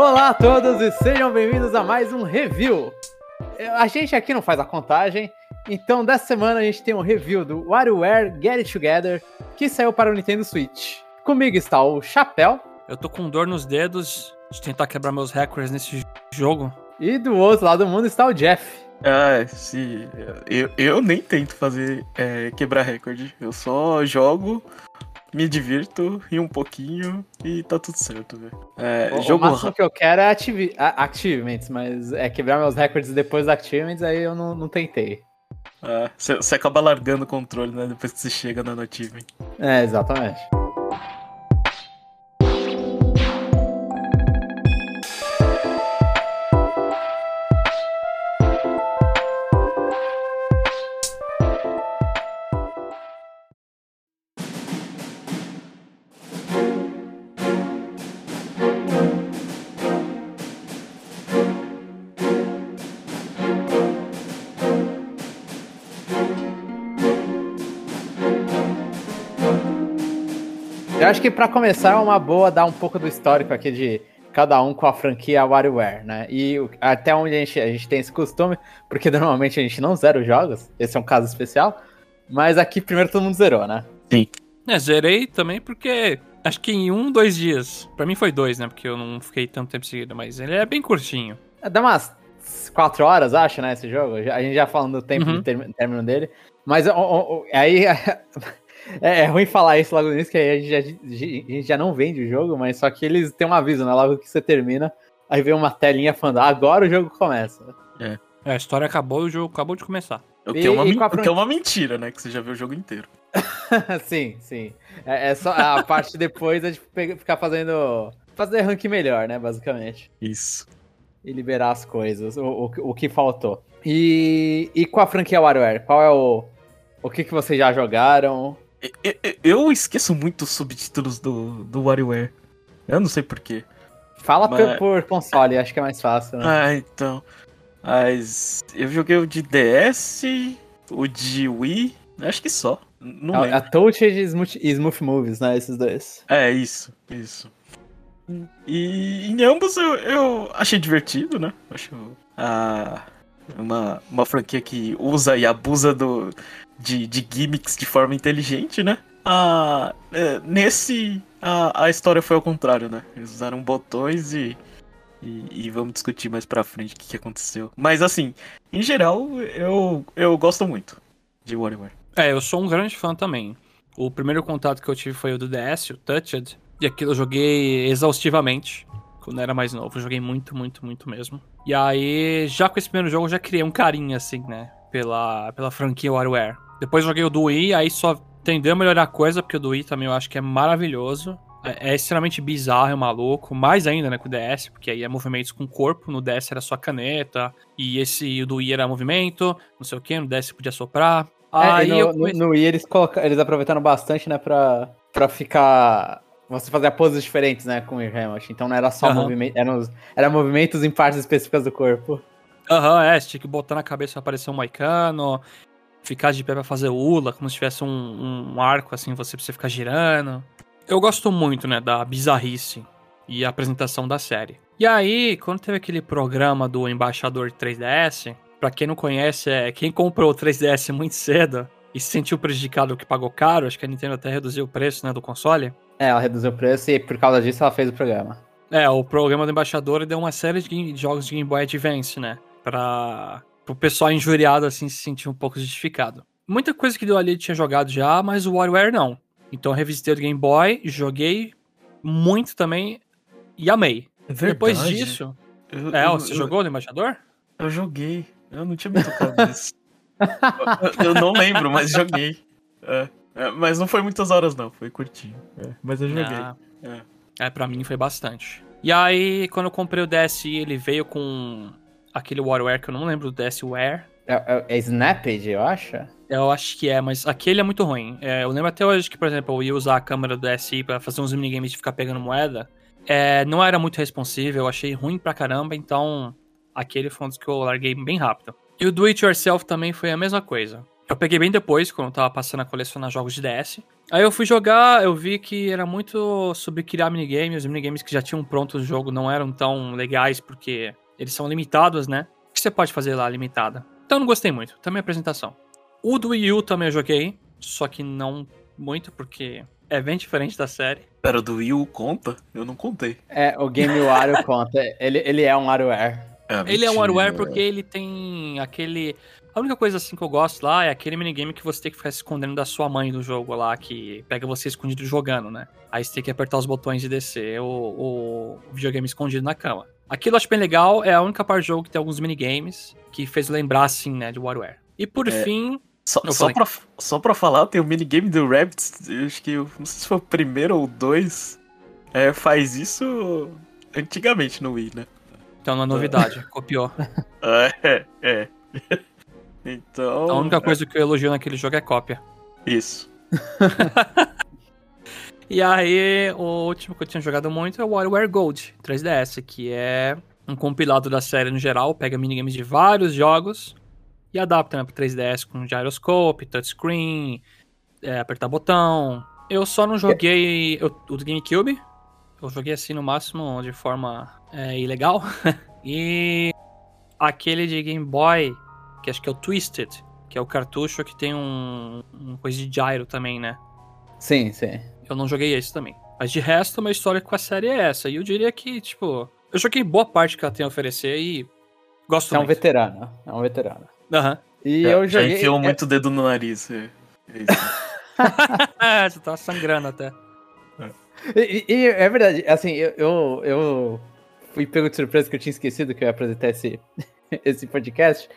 Olá a todos e sejam bem-vindos a mais um review. A gente aqui não faz a contagem, então dessa semana a gente tem um review do WarioWare Get It Together, que saiu para o Nintendo Switch. Comigo está o Chapéu. Eu tô com dor nos dedos de tentar quebrar meus recordes nesse jogo. E do outro lado do mundo está o Jeff. Ah, sim. Eu, eu nem tento fazer é, quebrar recorde. Eu só jogo, me divirto, rio um pouquinho e tá tudo certo, velho. É, o, jogo o máximo que eu quero é ativi achievements, mas é quebrar meus recordes depois dos achievements, aí eu não, não tentei. Você ah, acaba largando o controle, né? Depois que você chega no achievement. É, exatamente. Eu acho que para começar é uma boa dar um pouco do histórico aqui de cada um com a franquia WarioWare, né? E até onde a gente, a gente tem esse costume, porque normalmente a gente não zera os jogos, esse é um caso especial, mas aqui primeiro todo mundo zerou, né? Sim. É, zerei também porque acho que em um, dois dias. Para mim foi dois, né? Porque eu não fiquei tanto tempo seguido, mas ele é bem curtinho. É, dá umas quatro horas, acho, né? Esse jogo. A gente já falando do tempo uhum. de término dele. Mas aí É, é, ruim falar isso logo no início, que aí a gente, já, a gente já não vende o jogo, mas só que eles têm um aviso, né? Logo que você termina, aí vem uma telinha falando, agora o jogo começa. É. é a história acabou e o jogo acabou de começar. O que, é uma, o que é uma mentira, né? Que você já viu o jogo inteiro. sim, sim. É, é, só a parte depois é de ficar fazendo. Fazer rank melhor, né? Basicamente. Isso. E liberar as coisas, o, o, o que faltou. E, e com a franquia WarioWare, qual é o. O que, que vocês já jogaram? Eu esqueço muito os subtítulos do, do WarioWare. Eu não sei porquê. Fala Mas... por console, acho que é mais fácil, né? Ah, então. Mas eu joguei o de DS, o de Wii, acho que só. Não é, a Touch e Smooth, Smooth Movies, né? Esses dois. É, isso, isso. E em ambos eu, eu achei divertido, né? Acho ah, uma, uma franquia que usa e abusa do, de, de gimmicks de forma inteligente, né? Ah, nesse, a, a história foi ao contrário, né? Eles usaram botões e, e, e vamos discutir mais pra frente o que, que, aconteceu. Mas assim, em geral, eu, eu gosto muito de WarioWare. É, eu sou um grande fã também. O primeiro contato que eu tive foi o do DS, o Touched, e aquilo eu joguei exaustivamente. Quando eu era mais novo, eu joguei muito, muito, muito mesmo. E aí, já com esse primeiro jogo, eu já criei um carinho, assim, né? Pela, pela franquia WarioWare. Depois joguei o do Wii, aí só tendeu a melhorar a coisa, porque o do Wii também eu acho que é maravilhoso. É, é extremamente bizarro, é maluco. Mais ainda, né, com o DS, porque aí é movimentos com o corpo. No DS era só caneta. E esse o do Wii era movimento, não sei o que. No DS podia soprar. É, aí no, eu comecei... no, Wii eles, coloca... eles aproveitaram bastante, né, pra, pra ficar você fazia poses diferentes, né, com o Remote. Então não era só uhum. movimento, eram, era movimentos em partes específicas do corpo. Aham, uhum, é, você tinha que botar na cabeça pra aparecer um moicano, ficar de pé pra fazer ula, como se tivesse um, um arco, assim, você precisa ficar girando. Eu gosto muito, né, da bizarrice e a apresentação da série. E aí, quando teve aquele programa do Embaixador 3DS, pra quem não conhece, é quem comprou o 3DS muito cedo e se sentiu prejudicado que pagou caro, acho que a Nintendo até reduziu o preço, né, do console. É, ela reduziu o preço e por causa disso ela fez o programa. É, o programa do Embaixador deu uma série de jogos de Game Boy Advance, né, pra pro pessoal injuriado assim se sentir um pouco justificado. Muita coisa que deu ali tinha jogado já, mas o WarioWare não. Então eu revisitei o Game Boy, joguei muito também e amei. É Depois disso. Eu, é, eu, você eu, jogou no Embaixador? Eu joguei. Eu não tinha me tocado nisso. eu, não lembro, mas joguei. É, é, mas não foi muitas horas, não. Foi curtinho. É, mas eu joguei. Ah, é. é, pra mim foi bastante. E aí, quando eu comprei o DSi, ele veio com aquele WarioWare que eu não lembro do DSWare. É, é, é Snapped, eu acho? Eu acho que é, mas aquele é muito ruim. É, eu lembro até hoje que, por exemplo, eu ia usar a câmera do DSi para fazer uns minigames de ficar pegando moeda. É, não era muito responsível, eu achei ruim pra caramba, então aquele foi um dos que eu larguei bem rápido. E o Do It Yourself também foi a mesma coisa. Eu peguei bem depois, quando eu tava passando a colecionar jogos de DS. Aí eu fui jogar, eu vi que era muito sobre criar minigames. Os minigames que já tinham pronto no jogo não eram tão legais, porque eles são limitados, né? O que você pode fazer lá limitada? Então eu não gostei muito. Também a apresentação. O do Wii U também eu joguei, só que não muito, porque é bem diferente da série. Pera, o do Wii U conta? Eu não contei. É, o Game Wario conta. Ele, ele é um WarioWare. É, ele é um WarioWare porque ele tem aquele... A única coisa assim que eu gosto lá é aquele minigame que você tem que ficar se escondendo da sua mãe do jogo lá, que pega você escondido jogando, né? Aí você tem que apertar os botões e descer o, o videogame escondido na cama. Aquilo eu acho bem legal, é a única parte do jogo que tem alguns minigames que fez lembrar, assim, né, de WarioWare. E por É. fim, Só, só, pra, só pra falar, tem o minigame do Rabbits, acho que, não sei se foi o primeiro ou dois, é, faz isso antigamente no Wii, né? então não é novidade, copiou. É, é. Então. A única coisa que eu elogio naquele jogo é cópia. Isso. E aí, o último que eu tinha jogado muito é o WarioWare Gold 3DS, que é um compilado da série no geral, pega minigames de vários jogos e adapta né, pro 3DS com gyroscope, touchscreen, é, apertar botão. Eu só não joguei eu- o do GameCube, eu joguei assim no máximo de forma é, ilegal. e aquele de Game Boy, que acho que é o Twisted, que é o cartucho que tem um, um coisa de gyro também, né? Sim, sim. Eu não joguei esse também. Mas de resto, uma história com a série é essa. E eu diria que, tipo, eu joguei boa parte que ela tem a oferecer e gosto Você é um muito. veterano. É um veterano. Aham. E Já- eu já joguei. enfiou é- muito o dedo no nariz. É, é isso. É, você tá sangrando até. E, e- e é verdade, assim, eu, eu, eu fui pego de surpresa que eu tinha esquecido que eu ia apresentar esse, esse podcast.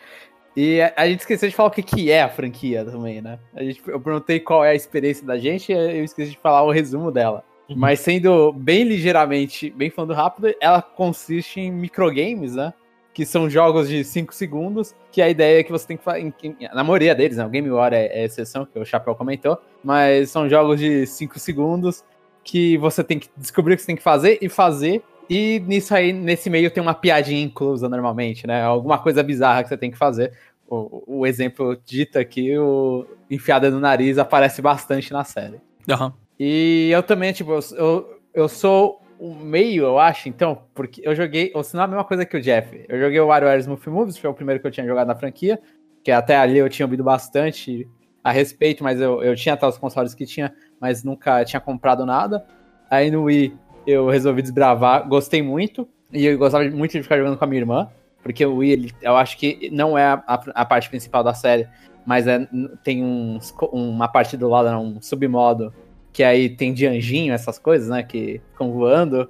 E a, a gente esqueceu de falar o que, que é a franquia também, né? A gente, eu perguntei qual é a experiência da gente e eu esqueci de falar o resumo dela. Uhum. Mas sendo bem ligeiramente, bem falando rápido, ela consiste em microgames, né? Que são jogos de 5 segundos, que a ideia é que você tem que fazer. Na maioria deles, né? O Game War é, é exceção, que o Chapéu comentou. Mas são jogos de 5 segundos que você tem que descobrir o que você tem que fazer e fazer. E nisso aí, nesse meio, tem uma piadinha inclusa normalmente, né? Alguma coisa bizarra que você tem que fazer. O, o exemplo dito aqui, o enfiada no nariz, aparece bastante na série. Aham. E eu também, tipo, eu, eu, eu sou o meio, eu acho, então, porque eu joguei, ou se não é a mesma coisa que o Jeff. Eu joguei o WarioWare Smooth Moves, foi o primeiro que eu tinha jogado na franquia, que até ali eu tinha ouvido bastante a respeito, mas eu, eu tinha até os consoles que tinha, mas nunca tinha comprado nada. Aí no Wii eu resolvi desbravar, gostei muito, e eu gostava muito de ficar jogando com a minha irmã, porque o Wii, ele, eu acho que não é a, a parte principal da série, mas é, tem uns, uma parte do lado, um submodo, que aí tem de anjinho, essas coisas, né, que ficam voando.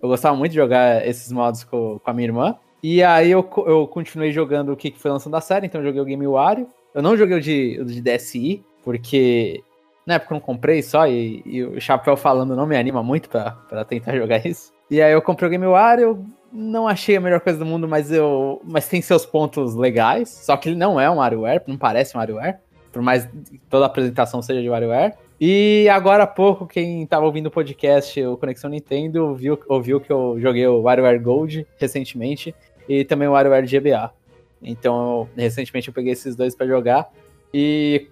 Eu gostava muito de jogar esses modos com, com a minha irmã. E aí eu, eu continuei jogando o que que foi lançando da série, então eu joguei o Game Wario. Eu não joguei o de, o de DSi, porque na época eu não comprei só, e, e o Chapéu falando não me anima muito pra tentar jogar isso. E aí eu comprei o Game Wario, eu não achei a melhor coisa do mundo, mas eu. Mas tem seus pontos legais. Só que ele não é um WarioWare, não parece um WarioWare. Por mais toda a apresentação seja de WarioWare. E agora há pouco, quem tava ouvindo o podcast, o Conexão Nintendo, viu, ouviu que eu joguei o WarioWare Gold recentemente e também o WarioWare GBA. Então, eu- recentemente eu peguei esses dois pra jogar e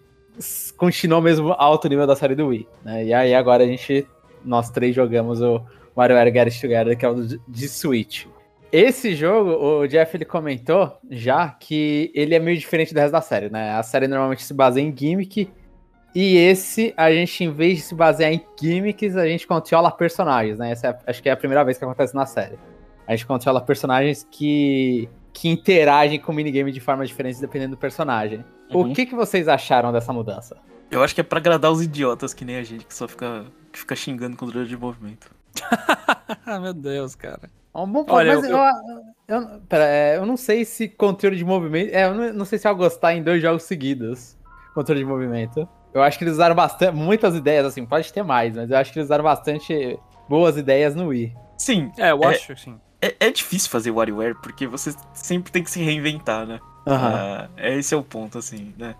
continuou mesmo alto nível da série do Wii, né? E aí agora a gente, nós três jogamos o WarioWare Get It Together, que é o de Switch. Esse jogo, o Jeff ele comentou já que ele é meio diferente do resto da série, né? A série normalmente se baseia em gimmick e esse, a gente, em vez de se basear em gimmicks, a gente controla personagens, né? Essa é, acho que é a primeira vez que acontece na série. A gente controla personagens que, que interagem com o minigame de forma diferente dependendo do personagem. Uhum. O que, que vocês acharam dessa mudança? Eu acho que é pra agradar os idiotas que nem a gente, que só fica, que fica xingando controle de movimento. ah, meu Deus, cara. É um bom ponto, Olha, mas eu- eu, eu- pera, é, eu não sei se controle de movimento. É, eu não, não sei se eu gostar em dois jogos seguidos. Controle de movimento. Eu acho que eles usaram bastante, muitas ideias, assim, pode ter mais, mas eu acho que eles usaram bastante boas ideias no Wii. Sim, É, eu É. acho, assim. É, é difícil fazer WarioWare, porque você sempre tem que se reinventar, né? Aham. Ah, esse é o ponto, assim, né?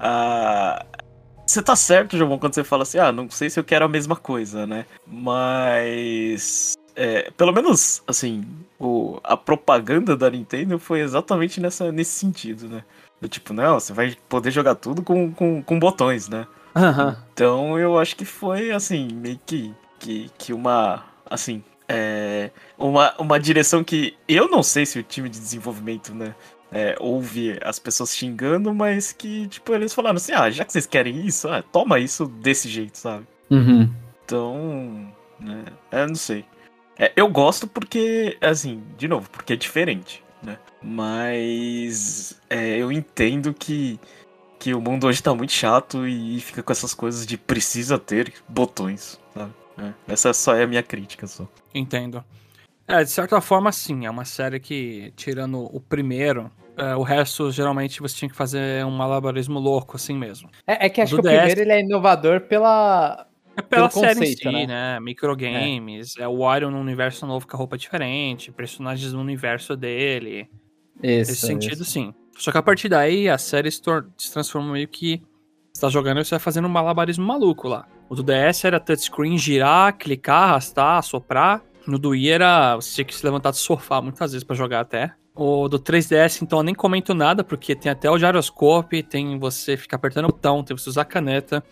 Ah, você tá certo, João, quando você fala assim, ah, não sei se eu quero a mesma coisa, né? Mas é, pelo menos, assim, o, a propaganda da Nintendo foi exatamente nessa, nesse sentido, né? Do tipo, não, você vai poder jogar tudo com, com, com botões, né? Aham. Então eu acho que foi, assim, meio que, que, que uma, assim, é, uma, uma direção que eu não sei se o time de desenvolvimento, né, é, ouve as pessoas xingando, mas que, tipo, eles falaram assim, ah, já que vocês querem isso, ah, toma isso desse jeito, sabe? Uhum. Então, né, eu não sei. É, eu gosto porque, assim, de novo, porque é diferente, né? Mas é, eu entendo que, que o mundo hoje tá muito chato e fica com essas coisas de precisa ter botões, sabe? É, essa só é a minha crítica, só. Entendo. É, de certa forma, sim. É uma série que, tirando o primeiro, é, o resto, geralmente, você tinha que fazer um malabarismo louco, assim mesmo. É, é que acho Do que o DS primeiro ele é inovador pela. É pela Pelo série conceito, em si, né? né? Microgames, é. o Wario num universo novo com a roupa diferente, personagens no universo dele. Isso, Nesse sentido, isso. sim. Só que a partir daí, a série se, se transforma meio que. Você tá jogando e você vai fazendo um malabarismo maluco lá. O do DS era touchscreen, girar, clicar, arrastar, soprar. No do Wii era. Você tinha que se levantar do sofá muitas vezes pra jogar até. O do 3DS, então, eu nem comento nada, porque tem até o gyroscope, tem você ficar apertando o botão, tem você usar a caneta.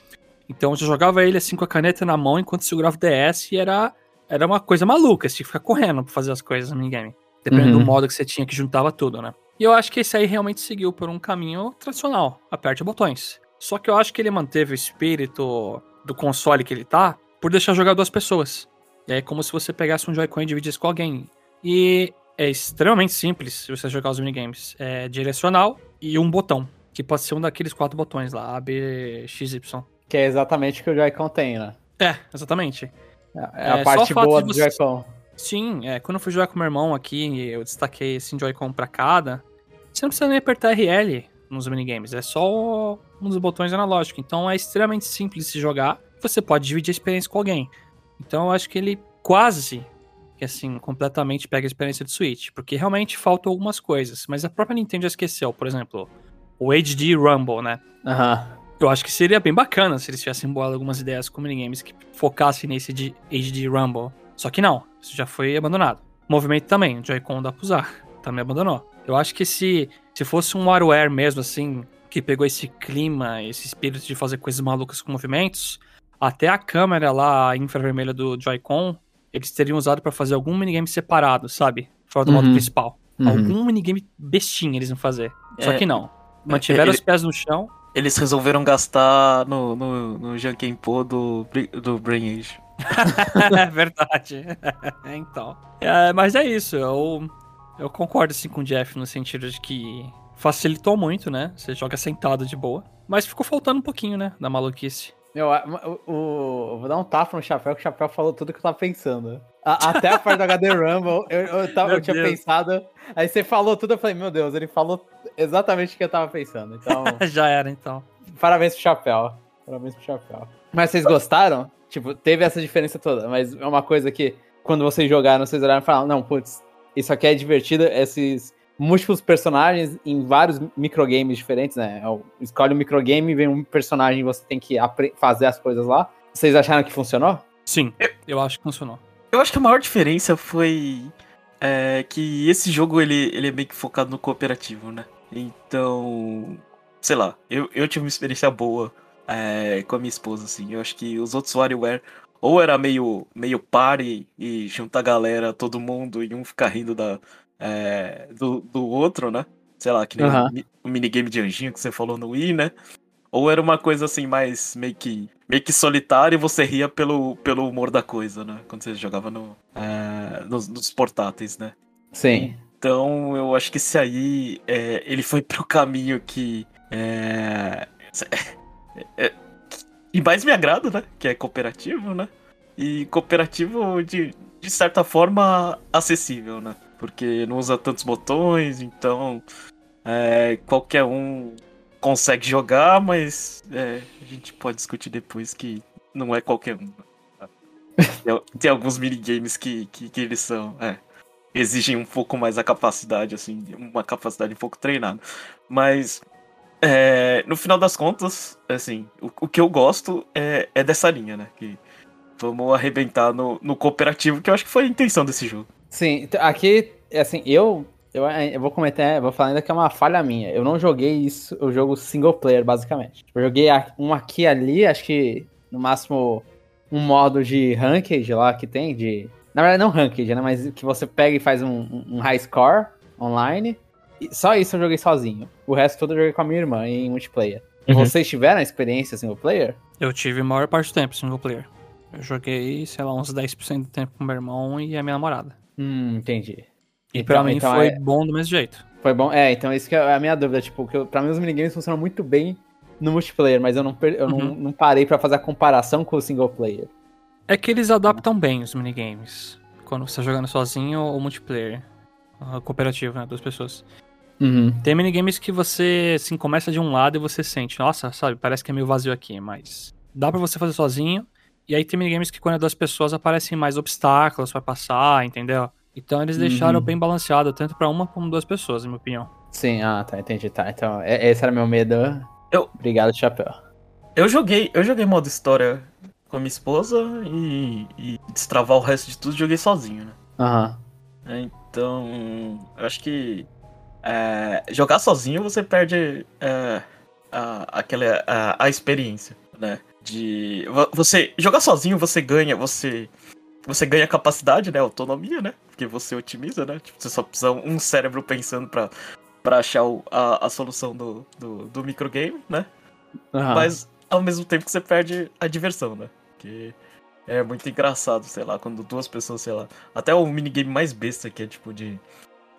Então eu jogava ele assim com a caneta na mão enquanto segurava o DS e era, era uma coisa maluca, você tinha que ficar correndo pra fazer as coisas no minigame. Dependendo Uhum. do modo que você tinha que juntava tudo, né? E eu acho que esse aí realmente seguiu por um caminho tradicional. Aperte botões. Só que eu acho que ele manteve o espírito do console que ele tá por deixar jogar duas pessoas. E aí é como se você pegasse um Joy-Con e dividisse com alguém. E é extremamente simples se você jogar os minigames. É direcional e um botão. Que pode ser um daqueles quatro botões lá, A, B, X, Y. Que é exatamente o que o Joy-Con tem, né? É, exatamente. É, é É, a só parte boa do você- Joy-Con. Sim, é, quando eu fui jogar com meu irmão aqui, eu destaquei esse Joy-Con pra cada. Você não precisa nem apertar RL nos minigames, é só um dos botões analógicos. Então é extremamente simples de se jogar. Você pode dividir a experiência com alguém. Então eu acho que ele quase que assim, completamente pega a experiência do Switch. Porque realmente faltam algumas coisas. Mas a própria Nintendo já esqueceu, por exemplo, o HD Rumble, né? Aham. Eu acho que seria bem bacana se eles tivessem bolado algumas ideias com minigames que focassem nesse de HD Rumble. Só que não, isso já foi abandonado. Movimento também, o Joy-Con dá pra usar, também abandonou. Eu acho que se, se fosse um WarioWare mesmo, assim, que pegou esse clima, esse espírito de fazer coisas malucas com movimentos, até a câmera lá, a infravermelha do Joy-Con, eles teriam usado pra fazer algum minigame separado, sabe? Fora do modo Uhum. principal. Uhum. Algum minigame bestinha eles vão fazer. Só É. que não. Mantiveram Ele- os pés no chão. Eles resolveram gastar no, no, no Jankenpo do, do Brain Age. é verdade. então. É, mas é isso. Eu, eu concordo assim com o Jeff no sentido de que facilitou muito, né? Você joga sentado de boa. Mas ficou faltando um pouquinho, né? Da maluquice. Meu, o, o- eu vou dar um tapa no chapéu, que o chapéu falou tudo que eu tava pensando. A- até a parte do HD Rumble, eu, eu, tava- eu tinha Deus. pensado. Aí você falou tudo, eu falei, meu Deus, ele falou exatamente o que eu tava pensando. Então, Já era, então. parabéns pro chapéu. Parabéns pro chapéu. Mas vocês gostaram? Tipo, teve essa diferença toda, mas é uma coisa que, quando vocês jogaram, vocês olharam e falaram, não, putz, isso aqui é divertido, esses múltiplos personagens em vários microgames diferentes, né? É o- Escolhe um microgame, vem um personagem e você tem que fazer as coisas lá. Vocês acharam que funcionou? Sim, eu acho que funcionou. Eu acho que a maior diferença foi é, que esse jogo ele, ele é meio que focado no cooperativo, né? Então, sei lá, eu, eu tive uma experiência boa é, com a minha esposa, assim. Eu acho que os outros WarioWare ou era meio, meio party e juntar a galera, todo mundo, e um ficar rindo da, é, do, do outro, né? Sei lá, que nem Aham. o, o minigame de anjinho que você falou no Wii, né? Ou era uma coisa assim, mais meio que, meio que solitária e você ria pelo, pelo humor da coisa, né? Quando você jogava no, é, nos, nos portáteis, né? Sim. Então eu acho que esse aí, é, ele foi pro caminho que. É, é, que mais me agrada, né? Que é cooperativo, né? E cooperativo de, de certa forma acessível, né? Porque não usa tantos botões, então é, qualquer um consegue jogar, mas é, a gente pode discutir depois que não é qualquer um. né? Tem, tem alguns minigames que, que, que eles são. É, exigem um pouco mais a capacidade, assim, uma capacidade um pouco treinada. Mas é, no final das contas, assim, o, o que eu gosto é, é dessa linha, né? Que vamos arrebentar no, no cooperativo, que eu acho que foi a intenção desse jogo. Sim, aqui, assim, eu, eu, eu vou comentar, vou falar ainda que é uma falha minha. Eu não joguei isso, o jogo single player, basicamente. Eu joguei um aqui e ali, acho que no máximo um modo de ranked lá que tem, de. Na verdade, não ranked, né? Mas que você pega e faz um, um high score online. Só isso eu joguei sozinho. O resto todo eu joguei com a minha irmã em multiplayer. Uhum. Vocês tiveram a experiência single player? Eu tive a maior parte do tempo single player. Eu joguei, sei lá, uns 10% do tempo com meu irmão e a minha namorada. Hum, entendi. E então, pra mim então foi é... bom do mesmo jeito. Foi bom? É, então isso que é a minha dúvida. Tipo, que eu, pra mim os minigames funcionam muito bem no multiplayer, mas eu não, eu uhum. não, não parei para fazer a comparação com o single player. É que eles adaptam bem os minigames. Quando você tá jogando sozinho ou multiplayer. Cooperativo, né? Duas pessoas. Uhum. Tem minigames que você, assim, começa de um lado e você sente, nossa, sabe, parece que é meio vazio aqui, mas dá para você fazer sozinho. E aí tem minigames que quando é duas pessoas aparecem mais obstáculos para passar, entendeu? Então eles deixaram uhum. bem balanceado, tanto para uma como duas pessoas, na minha opinião. Sim, ah, tá, entendi, tá. Então, esse era meu medo. Eu... Obrigado, Chapéu. Eu joguei, eu joguei modo história com a minha esposa e, e destravar o resto de tudo joguei sozinho, né? Aham. Uhum. Então, eu acho que é, jogar sozinho você perde é, a, aquela, a, a experiência, né? De você jogar sozinho você ganha você você ganha capacidade, né? Autonomia, né? Porque você otimiza, né? Tipo, você só precisa um cérebro pensando pra, pra achar o, a, a solução do, do, do microgame, né? Uhum. Mas ao mesmo tempo que você perde a diversão, né? Que é muito engraçado, sei lá, quando duas pessoas, sei lá. Até o minigame mais besta que é tipo de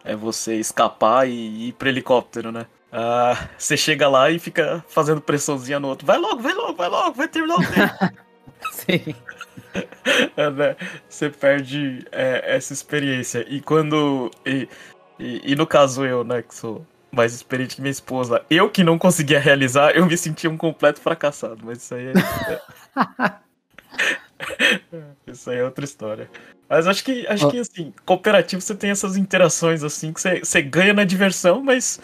é você escapar e ir pro helicóptero, né? Ah, você chega lá e fica fazendo pressãozinha no outro. Vai logo, vai logo, vai logo, vai terminar o tempo. Sim. É, né? Você perde é, essa experiência. E quando. E, e, e, no caso eu, né, que sou mais experiente que minha esposa, eu que não conseguia realizar, eu me sentia um completo fracassado. Mas isso aí é. isso aí é outra história. Mas acho que, acho oh. que assim, cooperativo você tem essas interações assim que você, você ganha na diversão, mas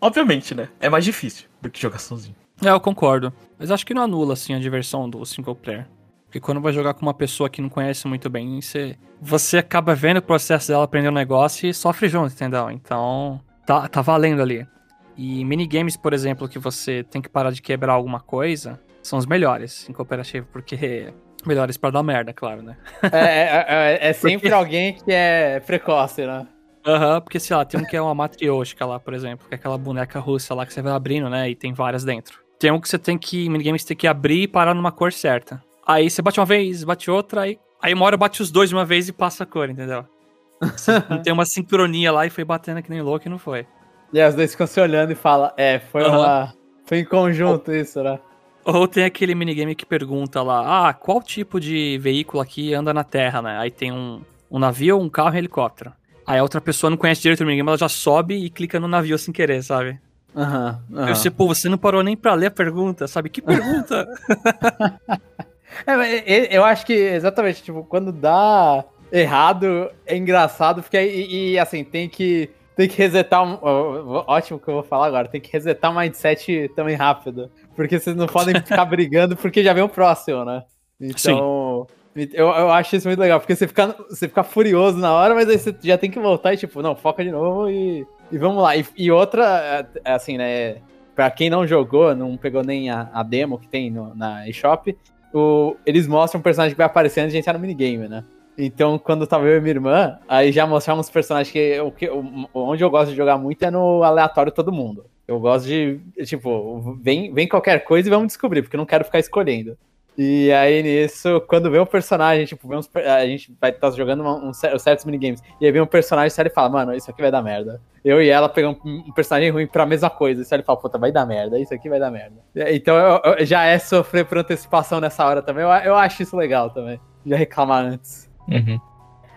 obviamente, né? É mais difícil do que jogar sozinho. É, eu concordo. Mas acho que não anula assim a diversão do single player. Porque quando vai jogar com uma pessoa que não conhece muito bem, você, você acaba vendo o processo dela aprender um negócio e sofre junto, entendeu? Então, tá, tá valendo ali. E minigames, por exemplo, que você tem que parar de quebrar alguma coisa, são os melhores em cooperativo, porque Melhores para dar merda, claro, né? É, é, é, é sempre porque... alguém que é precoce, né? Aham, uhum, porque sei lá, tem um que é uma matrioshka lá, por exemplo, que é aquela boneca russa lá que você vai abrindo, né? E tem várias dentro. Tem um que você tem que, minigame você tem que abrir e parar numa cor certa. Aí você bate uma vez, bate outra, aí, aí uma hora bate os dois de uma vez e passa a cor, entendeu? não tem uma sincronia lá e foi batendo que nem louco e não foi. E as duas ficam se olhando e falam, é, foi uhum. uma. Foi em conjunto isso, né? Ou tem aquele minigame que pergunta lá, ah, qual tipo de veículo aqui anda na Terra, né? Aí tem um, um navio, um carro e um helicóptero. Aí a outra pessoa não conhece direito o minigame, ela já sobe e clica no navio sem querer, sabe? Aham. Uhum, uhum. Eu sei, pô, você não parou nem pra ler a pergunta, sabe? Que pergunta? é, eu acho que exatamente, tipo, quando dá errado, é engraçado, porque e, e assim, tem que tem que resetar. Um, ótimo que eu vou falar agora. Tem que resetar o mindset também rápido. Porque vocês não podem ficar brigando porque já vem o próximo, né? Então. Sim. Eu, eu acho isso muito legal, porque você fica, você fica furioso na hora, mas aí você já tem que voltar e, tipo, não, foca de novo e, e vamos lá. E, e outra, é, assim, né? Pra quem não jogou, não pegou nem a, a demo que tem no, na eShop, eles mostram um personagem que vai aparecendo e a gente tá no minigame, né? Então, quando tava eu e minha irmã, aí já mostramos uns personagens que, o que onde eu gosto de jogar muito é no aleatório todo mundo. Eu gosto de, tipo, vem, vem qualquer coisa e vamos descobrir, porque eu não quero ficar escolhendo. E aí nisso, quando vem um personagem, tipo, uns, a gente vai estar tá jogando um, um, certos minigames, e aí vem um personagem sério e fala, mano, isso aqui vai dar merda. Eu e ela pegamos um personagem ruim pra mesma coisa, e ele fala, puta, vai dar merda, isso aqui vai dar merda. Então eu, eu, já é sofrer por antecipação nessa hora também, eu, eu acho isso legal também, já reclamar antes. Uhum.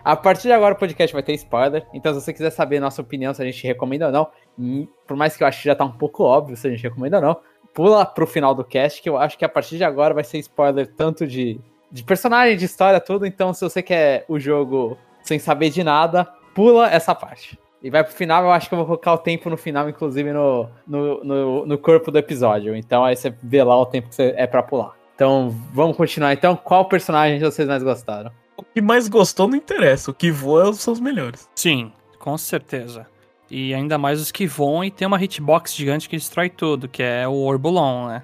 A partir de agora o podcast vai ter spoiler, então se você quiser saber nossa opinião, se a gente recomenda ou não, hum, por mais que eu acho que já tá um pouco óbvio se a gente recomenda ou não, pula pro final do cast, que eu acho que a partir de agora vai ser spoiler tanto de, de personagem, de história, tudo, então se você quer o jogo sem saber de nada, pula essa parte. E vai pro final, eu acho que eu vou colocar o tempo no final, inclusive no, no, no, no corpo do episódio. Então aí você vê lá o tempo que é pra pular. Então, vamos continuar. Então, qual personagem vocês mais gostaram? O que mais gostou não interessa, o que voa são os melhores. Sim, com certeza. E ainda mais os que voam e tem uma hitbox gigante que destrói tudo, que é o Orbulon, né?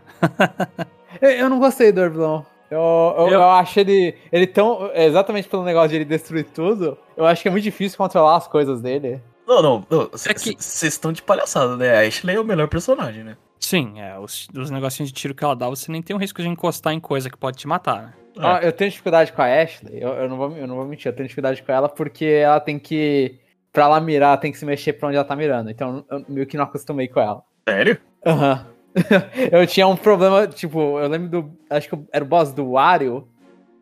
eu, eu não gostei do Orbulon. Eu, eu, eu... eu acho ele, ele tão. Exatamente pelo negócio de ele destruir tudo, eu acho que é muito difícil controlar as coisas dele. Não, não, vocês é que... estão de palhaçada, né? A Ashley é o melhor personagem, né? Sim, é, os, os negocinhos de tiro que ela dá, você nem tem o risco de encostar em coisa que pode te matar, né? É. Ah, eu tenho dificuldade com a Ashley, eu, eu, não vou, eu não vou mentir, eu tenho dificuldade com ela porque ela tem que. Pra ela mirar, tem que se mexer pra onde ela tá mirando. Então eu meio que não acostumei com ela. Sério? Aham. Uhum. eu tinha um problema, tipo, eu lembro do. Acho que era o boss do Wario,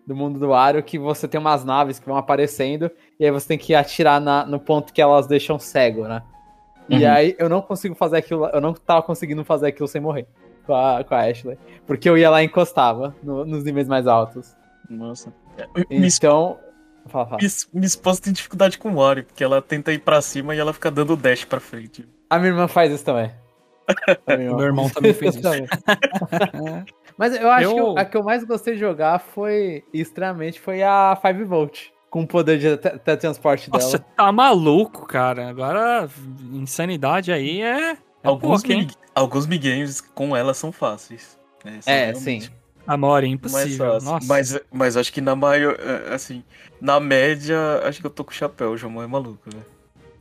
do mundo do Wario, que você tem umas naves que vão aparecendo, e aí você tem que atirar na, no ponto que elas deixam cego, né? Uhum. E aí eu não consigo fazer aquilo, eu não tava conseguindo fazer aquilo sem morrer com a, com a Ashley. Porque eu ia lá e encostava no, nos níveis mais altos. Nossa. Então. Fala, fala. Minha, esposa tem dificuldade com o Wario, porque ela tenta ir pra cima e ela fica dando dash pra frente. A minha irmã faz isso também. Meu irmão também fez isso. Mas eu acho eu... que a que eu mais gostei de jogar foi, extremamente, foi a 5 Volt. Com o poder de teletransporte dela. Nossa, tá maluco, cara. Agora, insanidade aí é. É alguns, mi alguns minigames com ela são fáceis. Né? É, é sim. Amor, é impossível. Nossa. Mas, mas acho que na maior. É, assim, na média, acho que eu tô com o chapéu, o João é maluco, né?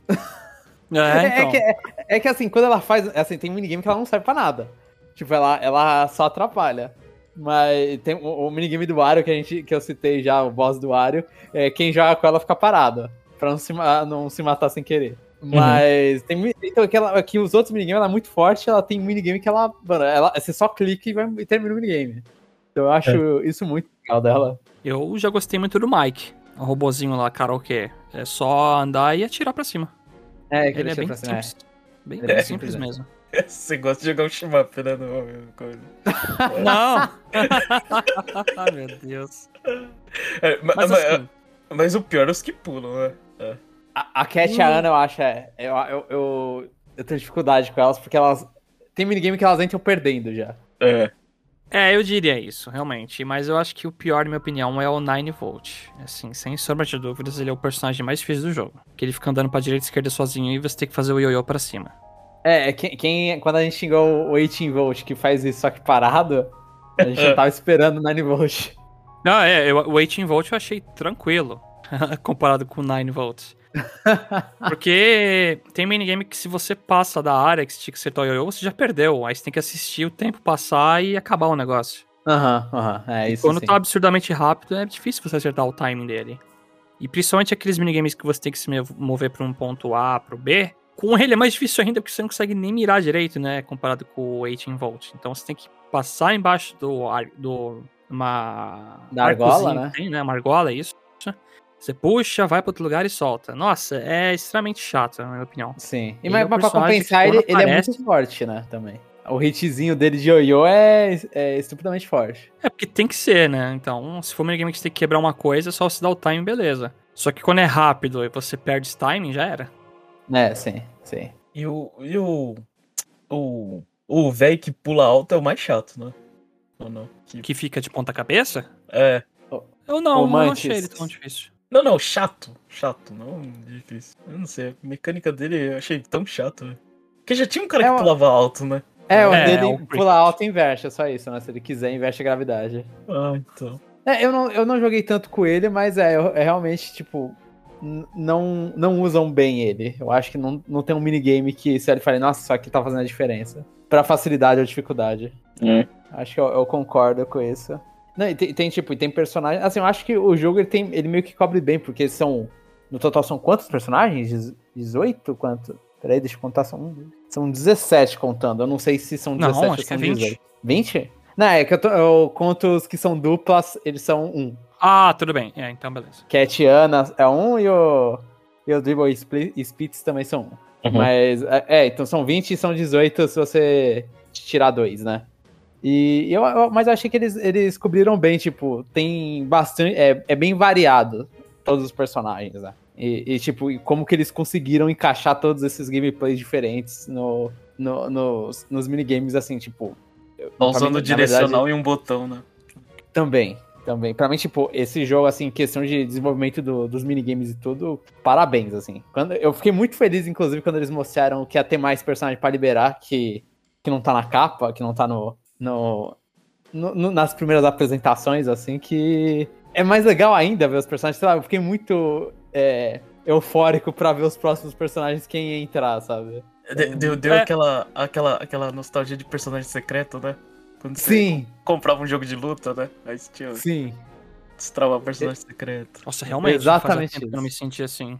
É, é, então. é, que, é, é, que assim, quando ela faz. Assim, tem minigame que ela não serve pra nada. Tipo, ela, ela só atrapalha. Mas tem o, o minigame do Wario que, a gente, que eu citei já, o boss do Wario. É, quem joga com ela fica parado. Pra não se, não se matar sem querer. Uhum. Mas uhum. tem então aquela que os outros minigames ela é muito forte, ela tem minigame que ela, mano, ela você só clica e, vai, e termina o minigame. Então eu acho é. isso muito legal dela. Eu já gostei muito do Mike, o robozinho lá, karaokê. É só andar e atirar para cima. É, ele é bem simples. É. Bem, bem é. simples mesmo. Você gosta de jogar um shmup, né? No... Não! Ai, meu Deus. É, mas, mas, assim, mas, o pior é os que pulam, né? É. A, a Cat e a Ana, eu acho, é. Eu, eu, eu, eu tenho dificuldade com elas, porque elas. Tem minigame que elas entram perdendo já. É. É, eu diria isso, realmente. Mas eu acho que o pior, na minha opinião, é o 9volt. Assim, sem sombra de dúvidas, ele é o personagem mais difícil do jogo. Que ele fica andando pra direita e esquerda sozinho e você tem que fazer o ioiô pra cima. É, é quem, quem, quando a gente xingou o 18 volt que faz isso só que parado, a gente já tava esperando o 9 volt. Não, é, eu, o 18 volt eu achei tranquilo, comparado com o 9 volts. Porque tem minigame que se você passa da área que você tinha que acertar o ioiô, você já perdeu. Aí você tem que assistir o tempo passar e acabar o negócio. Aham, uhum, aham, uhum. é isso. quando sim. tá absurdamente rápido, é difícil você acertar o timing dele. E principalmente aqueles minigames que você tem que se mover pra um ponto A pro B. Com ele é mais difícil ainda porque você não consegue nem mirar direito, né? Comparado com o 18 volt. Então você tem que passar embaixo do. do uma. Da argola, né? Tem, né? Uma argola, é isso. Você puxa, vai para outro lugar e solta. Nossa, é extremamente chato, na minha opinião. Sim. E, mas, é pra compensar, ele, ele é muito forte, né? Também. O hitzinho dele de ioiô é, é estupidamente forte. É, porque tem que ser, né? Então, se for um minigame que você tem que quebrar uma coisa, é só você dar o time, beleza. Só que quando é rápido e você perde esse timing, já era. É, sim, sim. E o. E o. O. O velho que pula alto é o mais chato, né? Ou não? Que, que fica de ponta cabeça? É. Eu não, eu não achei ele tão difícil. Não, não, chato. Chato, não difícil. Eu não sei, a mecânica dele eu achei tão chato, né? Porque já tinha um cara é que pulava alto, né? É, o é, dele é pula alto e inverte, é só isso, né? Se ele quiser, inverte a gravidade. Ah, então. É, eu não, eu não joguei tanto com ele, mas é, é realmente, tipo, não, não usam bem ele. Eu acho que não, não tem um minigame que se ele fale, nossa, isso aqui tá fazendo a diferença. Pra facilidade ou dificuldade. É. Acho que eu, eu concordo com isso. Não, e tem, tem, tipo, tem personagens. Assim, eu acho que o jogo ele, tem, ele meio que cobre bem, porque são. No total são quantos personagens? 18? Quanto? Peraí, deixa eu contar. São, são 17 contando. Eu não sei se são 17 não, ou são é 20. 18. 20? Não, é que eu, tô, eu, conto os que são duplas, eles são um. Ah, tudo bem. É, então beleza. Cat Ana é um e o. E o Dribble Spitz também são um. Uhum. Mas, é, é, então são 20 e são 18 se você tirar dois, né? E eu, eu, mas eu achei que eles, eles cobriram bem, tipo, tem bastante. É, é bem variado todos os personagens, né? E, e, tipo, como que eles conseguiram encaixar todos esses gameplays diferentes no, no, nos, nos minigames, assim, tipo. Tá usando mim, direcional verdade, e um botão, né? Também, também. Pra mim, tipo, esse jogo, assim, questão de desenvolvimento do, dos minigames e tudo, parabéns, assim. Quando, eu fiquei muito feliz, inclusive, quando eles mostraram que ia ter mais personagem para liberar, que, que não tá na capa, que não tá no, no, no, no, nas primeiras apresentações, assim, que é mais legal ainda ver os personagens. Sei lá, eu fiquei muito é, eufórico pra ver os próximos personagens quem ia entrar, sabe? Deu, deu é. aquela, aquela, aquela nostalgia de personagem secreto, né? Quando Sim. comprava um jogo de luta, né? Aí você tinha. Sim. Destrava personagem secreto. Nossa, realmente. Exatamente. eu não me senti assim.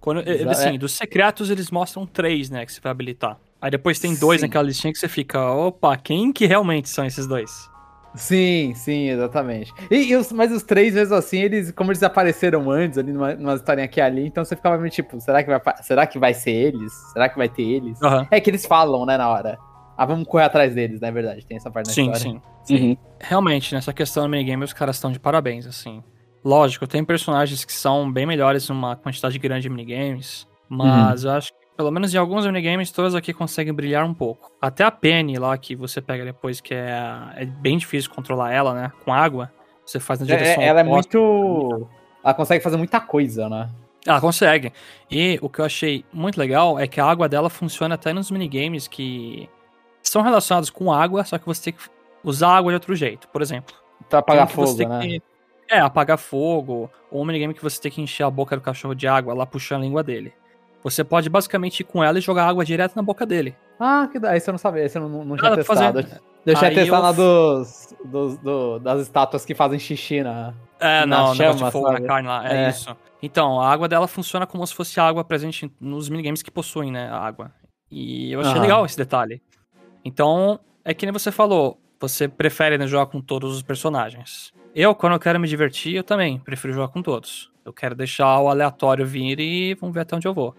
Quando, assim, dos secretos eles mostram três, né? Que você vai habilitar. Aí depois tem dois Sim. naquela listinha que você fica, opa, quem que realmente são esses dois? Sim, sim, exatamente. E, e os, mas os três, vezes assim, eles, como eles apareceram antes, ali numa, numa historinha aqui ali, então você ficava meio tipo, será que vai, será que vai ser eles? Será que vai ter eles? Uhum. É que eles falam, né, na hora. Ah, vamos correr atrás deles, na né, verdade. Tem essa parte da sim, história. Sim, sim. Uhum. Realmente, nessa questão do minigame, os caras estão de parabéns, assim. Lógico, tem personagens que são bem melhores numa quantidade grande de minigames, mas uhum. eu acho que, pelo menos em alguns minigames, todos aqui conseguem brilhar um pouco. Até a Penny lá, que você pega depois, que é, é bem difícil controlar ela, né? Com água, você faz na é, direção é, Ela oposta. é muito... Ela consegue fazer muita coisa, né? Ela consegue. E o que eu achei muito legal é que a água dela funciona até nos minigames que são relacionados com água, só que você tem que usar água de outro jeito. Por exemplo, pra apagar fogo, né? Que, é, apagar fogo, ou um minigame que você tem que encher a boca do cachorro de água, lá puxando a língua dele. Você pode basicamente ir com ela e jogar água direto na boca dele. Ah, que daí você não sabia, você não, não tinha testado. Fazer... Eu tinha testado eu... dos, dos, do, das estátuas que fazem xixi na. É, na não, chama, de fogo na carne lá. É, é, isso. Então, a água dela funciona como se fosse água presente nos minigames que possuem, né? A água. E eu achei legal esse detalhe. Então, é que nem você falou, você prefere né, jogar com todos os personagens. Eu, quando eu quero me divertir, eu também prefiro jogar com todos. Eu quero deixar o aleatório vir e vamos ver até onde eu vou.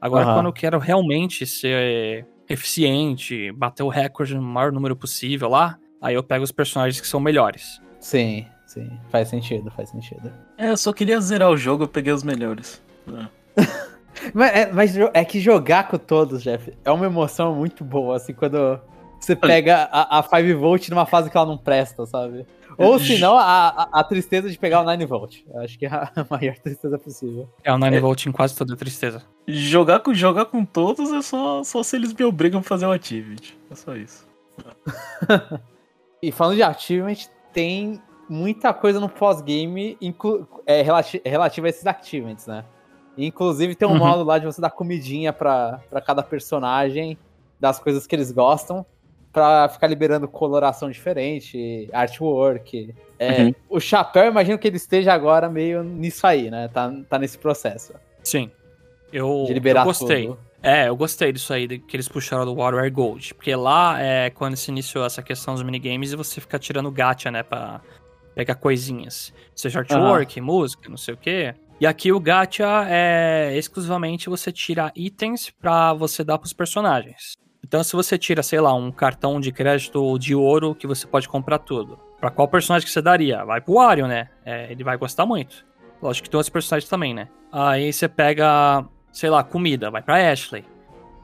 Agora, uhum. quando eu quero realmente ser eficiente, bater o recorde no maior número possível lá, aí eu pego os personagens que são melhores. Sim, sim. Faz sentido, faz sentido. É, eu só queria zerar o jogo, eu peguei os melhores. É. Mas é, mas é que jogar com todos, Jeff, é uma emoção muito boa, assim, quando você pega a, a 5 Volt numa fase que ela não presta, sabe? Ou se não, a, a, tristeza de pegar o 9 Volt. Acho que é a maior tristeza possível. É, o 9 é. Volt em quase toda a tristeza. Jogar com, jogar com todos é só, só se eles me obrigam a fazer o Achievement. É só isso. e falando de Achievement, tem muita coisa no pós-game é, relativa a esses achievements, né? Inclusive tem um uhum. modo lá de você dar comidinha pra cada personagem, das coisas que eles gostam, pra ficar liberando coloração diferente, artwork. É, uhum. O chapéu, imagino que ele esteja agora meio nisso aí, né? Tá, tá nesse processo. Sim. Eu, de liberar eu gostei. Tudo. É, eu gostei disso aí, que eles puxaram do Warrior Gold. Porque lá é quando se iniciou essa questão dos minigames e você fica tirando gacha, né? Pra pegar coisinhas. Seja artwork, uhum. música, não sei o quê. E aqui o gacha é exclusivamente você tira itens para você dar para os personagens. Então se você tira, sei lá, um cartão de crédito de ouro que você pode comprar tudo. Para qual personagem que você daria? Vai pro Wario, né? É, ele vai gostar muito. Lógico que tem outros personagens também, né? Aí você pega, sei lá, comida, vai para Ashley.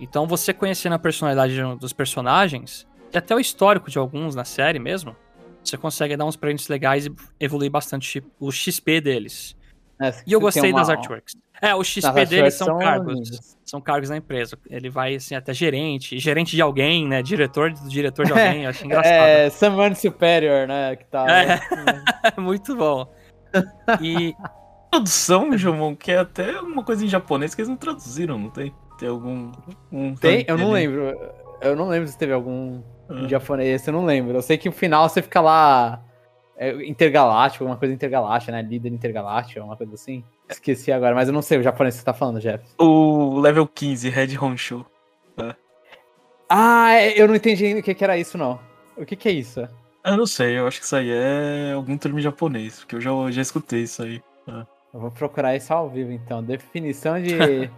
Então você conhecendo a personalidade dos personagens e até o histórico de alguns na série mesmo, você consegue dar uns presentes legais e evoluir bastante o XP deles. É, e eu gostei uma... das artworks. É, o XP deles são, são cargos. Lindos. São cargos na empresa. Ele vai, assim, até gerente, gerente de alguém, né? Diretor do diretor de alguém. eu acho engraçado. É, someone superior, né? Que tá. É, muito bom. E. Tradução, Jomon, que é até uma coisa em japonês que eles não traduziram, não tem? Tem algum. Um tem? Eu não lembro. Eu não lembro se teve algum ah. em japonês, eu não lembro. Eu sei que no final você fica lá é, intergaláctico, alguma coisa intergaláctica, né? Líder intergaláctico, uma coisa assim. Esqueci agora, mas eu não sei o japonês que você tá falando, Jeff. O level 15, Red Honshu. É. Ah, é, eu não entendi o que, que era isso, não. O que, que é isso? Eu não sei, eu acho que isso aí é algum termo japonês, porque eu já, já escutei isso aí. É. Eu vou procurar isso ao vivo, então. Definição de,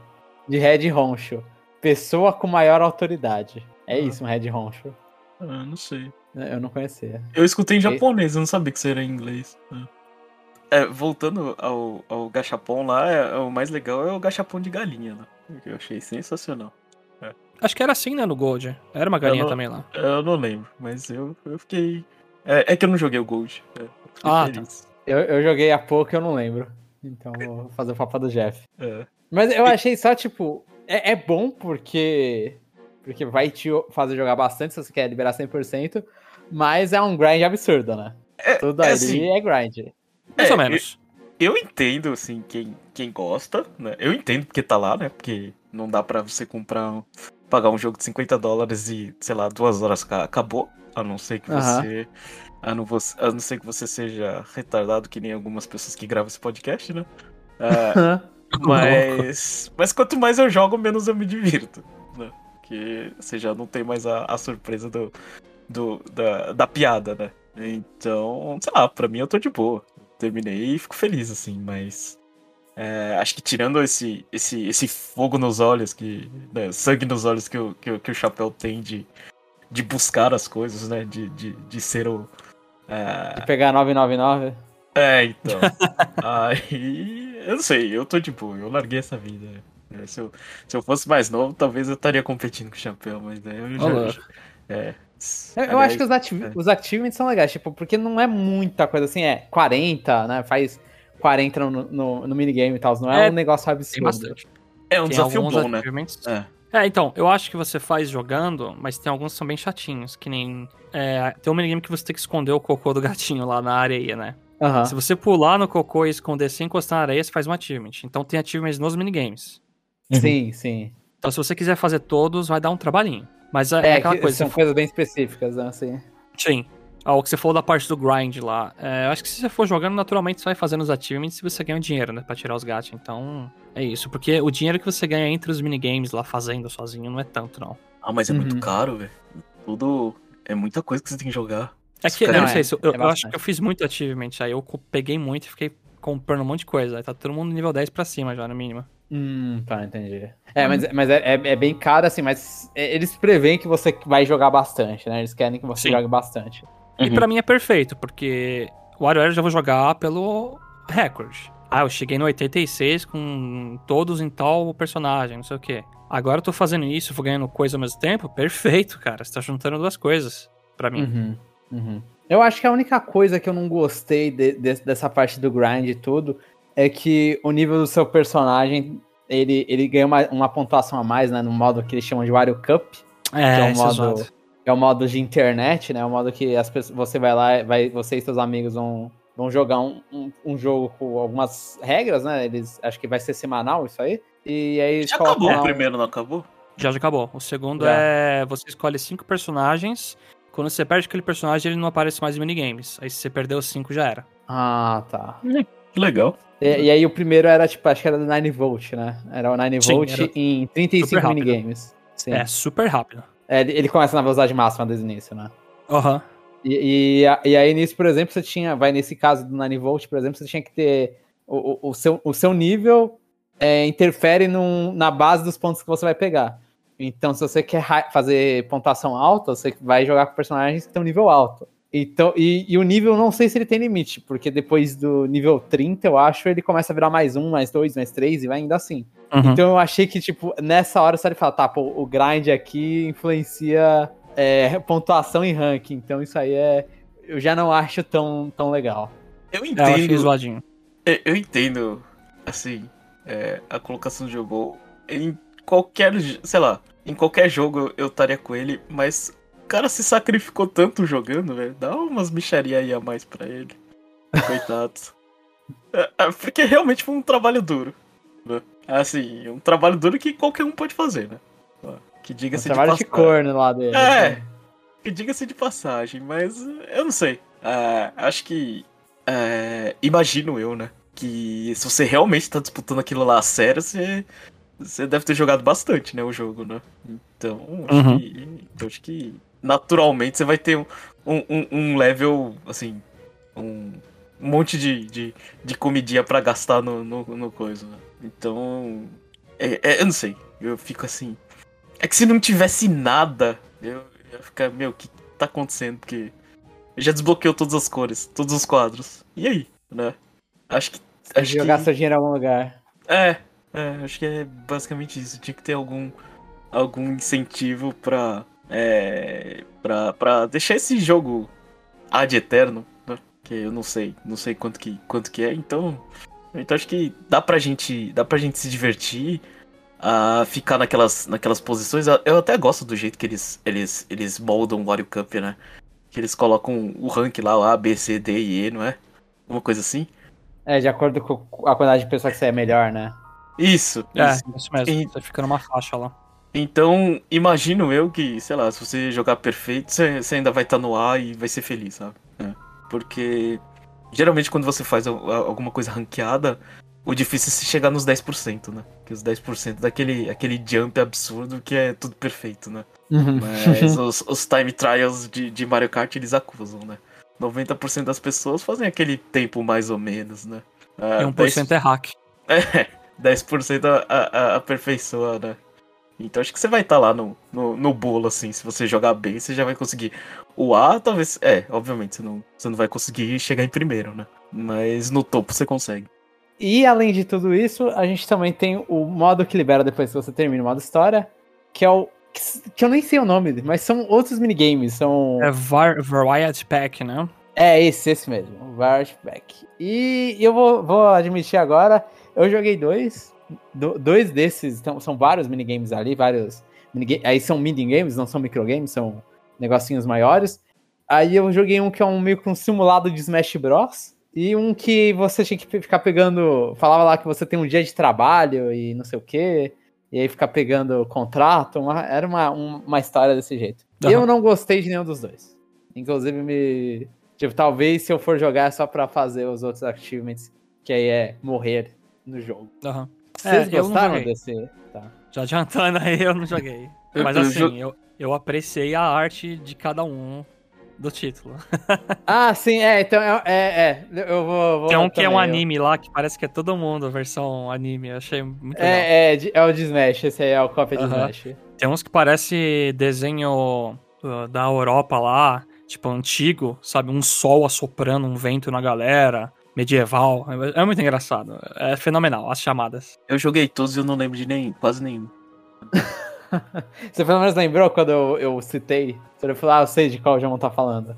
de Red Honshu. Pessoa com maior autoridade. É ah. isso, um Red Honshu. Ah, não sei. Eu não conhecia. Eu escutei em japonês, eu não sabia que isso era em inglês. É, voltando ao, ao gachapon lá, é, o mais legal é o gachapon de galinha, né? Que eu achei sensacional. É. Acho que era assim, né, no Gold. Era uma galinha não, também lá. Eu não lembro, mas eu, eu fiquei É, é que eu não joguei o Gold. É, ah, tá. eu, eu joguei há pouco eu não lembro. Então vou fazer o papo do Jeff. É. Mas eu achei só, tipo, é, é bom porque porque vai te fazer jogar bastante se você quer liberar 100%, mas é um grind absurdo, né? É, Tudo é ali assim, é grind. Mais ou menos. Eu, eu, entendo, assim, quem, quem gosta, né? Eu entendo porque tá lá, né? Porque não dá pra você comprar, pagar um jogo de 50 dólares e, sei lá, duas horas acabou. A não ser que você. A não, você, a não ser que você seja retardado, que nem algumas pessoas que gravam esse podcast, né? Uh, mas. Mas quanto mais eu jogo, menos eu me divirto. Né? Porque você já não tem mais a, a surpresa do, do, da, da piada, né? Então, sei lá, pra mim eu tô de boa. Terminei e fico feliz, assim, mas. É, acho que tirando esse, esse, esse fogo nos olhos, que. Né, sangue nos olhos que o, que, que, o chapéu tem de, de buscar as coisas, né? De, de, de ser o. É... De pegar 999? É, então. aí. Eu não sei, eu tô de boa, eu larguei essa vida. É, se, eu, se eu fosse mais novo, talvez eu estaria competindo com o chapéu, mas daí eu já. É, eu, eu acho que os, ativ é. os achievements são legais, tipo, porque não é muita coisa assim, é 40, né? Faz 40 no, no, no minigame e tal, não é, é um negócio absurdo. É um tem desafio bom, né? É. é. então, eu acho que você faz jogando, mas tem alguns que são bem chatinhos, que nem. É, tem um minigame que você tem que esconder o cocô do gatinho lá na areia, né? Uhum. Se você pular no cocô e esconder sem encostar na areia, você faz um achievement. Então tem achievements nos minigames. Sim, sim. Então se você quiser fazer todos, vai dar um trabalhinho. Mas é, é aquela coisa. São coisas bem específicas, né? Assim. Sim. Ah, o que você falou da parte do grind lá. É, eu acho que se você for jogando, naturalmente você vai fazendo os achievements e você ganha dinheiro, né? Pra tirar os gatos. Então, é isso. Porque o dinheiro que você ganha entre os minigames lá fazendo sozinho não é tanto, não. Ah, mas é uhum. muito caro, velho. Tudo. É muita coisa que você tem que jogar. É que, não, não sei, é, eu, é eu acho que eu fiz muito achievement aí. Eu peguei muito e fiquei comprando um monte de coisa. Aí tá todo mundo nível 10 pra cima já, no mínimo. Hum, tá, entendi. É, mas, mas é, é, é, bem caro, assim, mas eles preveem que você vai jogar bastante, né? Eles querem que você Sim. jogue bastante. E uhum. pra mim é perfeito, porque o WarioWare eu já vou jogar pelo recorde. Ah, eu cheguei no 86 com todos em tal personagem, não sei o quê. Agora eu tô fazendo isso, vou ganhando coisa ao mesmo tempo? Perfeito, cara. Você tá juntando duas coisas pra mim. Uhum, uhum. Eu acho que a única coisa que eu não gostei de, de, dessa parte do grind e tudo é que o nível do seu personagem ele, ele ganha uma, uma pontuação a mais, né? No modo que eles chamam de Wario Cup. É, que é o modo, é o modo de internet, né? O modo que as pessoas, você vai lá, vai, você e seus amigos vão, vão jogar um, um, um, jogo com algumas regras, né? Eles acho que vai ser semanal isso aí. E aí já acabou o primeiro, não acabou? Já, já acabou. O segundo já. é você escolhe cinco personagens. Quando você perde aquele personagem, ele não aparece mais em minigames. Aí se você perdeu os cinco, já era. Ah, tá. Legal. E, e, aí o primeiro era, tipo, acho que era do 9 Volt, né? Era o 9 Volt Sim, em 35 minigames. Sim. É, super rápido. É, ele começa na velocidade máxima desde o início, né? Aham. Uhum. E, e, e, aí nisso, por exemplo, você tinha, vai nesse caso do 9 Volt, por exemplo, você tinha que ter o, o, o seu, o seu nível é, interfere num, na base dos pontos que você vai pegar. Então, se você quer fazer pontuação alta, você vai jogar com personagens que têm um nível alto. Então, e, e, o nível, não sei se ele tem limite, porque depois do nível 30, eu acho, ele começa a virar mais um, mais dois, mais três, e vai ainda assim. Uhum. Então eu achei que, tipo, nessa hora você fala, tá, pô, o grind aqui influencia é, pontuação e ranking. Então isso aí é. Eu já não acho tão, tão legal. Eu entendo. Eu, zoadinho. eu, eu entendo, assim, é, a colocação do jogo. Em qualquer. Sei lá, em qualquer jogo eu estaria com ele, mas o cara se sacrificou tanto jogando, velho. Dá umas bicharia aí a mais pra ele. Coitado. é, é, porque realmente foi um trabalho duro. Né? Assim, um trabalho duro que qualquer um pode fazer, né? Que diga-se um de passagem. de corno lá dele. É. Assim. Que diga-se de passagem, mas eu não sei. Uh, acho que. Uh, imagino eu, né? Que se você realmente tá disputando aquilo lá a sério, você. Você deve ter jogado bastante, né? O jogo, né? Então, acho uhum. que. Então, acho que naturalmente você vai ter um, um, um level, assim, um, monte de, de, de comidinha para gastar no, no, no, coisa. Então, é, é, eu não sei, eu fico assim. É que se não tivesse nada, eu ia ficar, meu, o que tá acontecendo? Porque já desbloqueou todas as cores, todos os quadros. E aí, né? Acho que. Acho jogar que... seu dinheiro em algum lugar. É, é, acho que é basicamente isso. Tinha que ter algum, algum incentivo pra é, pra, pra deixar esse jogo ad eterno, né? Que eu não sei, não sei quanto que, quanto que é, então. Então acho que dá pra gente, dá pra gente se divertir, a ficar naquelas, naquelas posições. Eu até gosto do jeito que eles, eles, eles moldam o Wario Cup, né? Que eles colocam o rank lá, o A, B, C, D e E, não é? Uma coisa assim. É, de acordo com a quantidade de pessoas que você é melhor, né? Isso. É, isso. isso mesmo. E... Você fica numa faixa lá. Então, imagino eu que, sei lá, se você jogar perfeito, você, você ainda vai estar tá no A e vai ser feliz, sabe? É. Porque geralmente quando você faz alguma coisa ranqueada, o difícil é se chegar nos 10%, né? Que os 10% daquele aquele jump absurdo que é tudo perfeito, né? Uhum. Mas os, os, time trials de, de Mario Kart eles acusam, né? 90% das pessoas fazem aquele tempo mais ou menos, né? Uh, e 1% 10... é hack. É, 10% a, a, a aperfeiçoa, né? Então acho que você vai estar tá lá no, no, no, bolo, assim. Se você jogar bem, você já vai conseguir. O A, talvez. É, obviamente, você não, você não vai conseguir chegar em primeiro, né? Mas no topo você consegue. E além de tudo isso, a gente também tem o modo que libera depois que você termina o modo história, que é o. Que eu nem sei o nome, mas são outros minigames. São. É Var Variety Pack, né? É esse, esse mesmo, Variety Pack. E eu vou, vou admitir agora, eu joguei dois, do, dois desses, então, são vários minigames ali, vários. Minigame, aí são minigames, não são microgames, são negocinhos maiores. Aí eu joguei um que é um meio que um simulado de Smash Bros. E um que você tinha que ficar pegando. Falava lá que você tem um dia de trabalho e não sei o quê. E aí ficar pegando contrato. Uma, era uma, uma história desse jeito. Uhum. Eu não gostei de nenhum dos dois. Inclusive, me. Tipo, talvez se eu for jogar é só pra fazer os outros achievements, que aí é morrer no jogo. Uhum. Vocês é, gostaram desse? Tá. Já adiantando aí, eu não joguei. Mas assim, eu, eu apreciei a arte de cada um do título. ah, sim, é, então é, é, é eu vou, vou Tem um que é um anime lá, que parece que é todo mundo, a versão anime, eu achei muito legal. É, é, é o de Smash, esse aí é o cópia de Smash. Tem uns que parece desenho uh, da Europa lá, tipo, antigo, sabe, um sol assoprando um vento na galera medieval. É muito engraçado. É fenomenal, as chamadas. Eu joguei todos e eu não lembro de nem, quase nenhum. Você pelo menos lembrou quando eu, eu citei? Você falou, ah, eu sei de qual o João tá falando.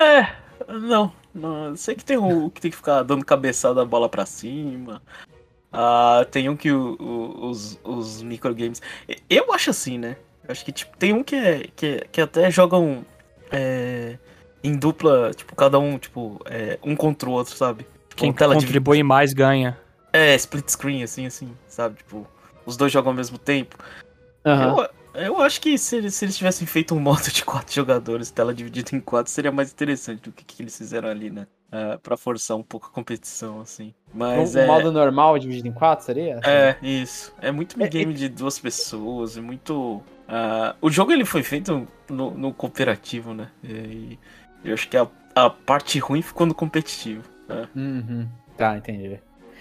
É, não, não. Sei que tem um que tem que ficar dando cabeçada a bola pra cima. Ah, tem um que o, o, os, os microgames. Eu acho assim, né? Eu acho que tipo, tem um que, é, que, é, que até jogam. É, em dupla, tipo, cada um, tipo, é, um contra o outro, sabe? Tipo, Quem contribui de... mais ganha. É, split screen, assim, assim, sabe? Tipo, os dois jogam ao mesmo tempo. Uhum. Eu, eu acho que se eles, se eles tivessem feito um modo de quatro jogadores, tela dividida em quatro, seria mais interessante do que, que eles fizeram ali, né? Uh, pra forçar um pouco a competição, assim. Mas o, é... modo normal dividido em quatro seria? É, isso. É muito game é, de duas pessoas, é muito. Uh, o jogo ele foi feito no, no cooperativo, né? E eu acho que a, a parte ruim ficou no competitivo. Né? Uhum. Tá, entendi.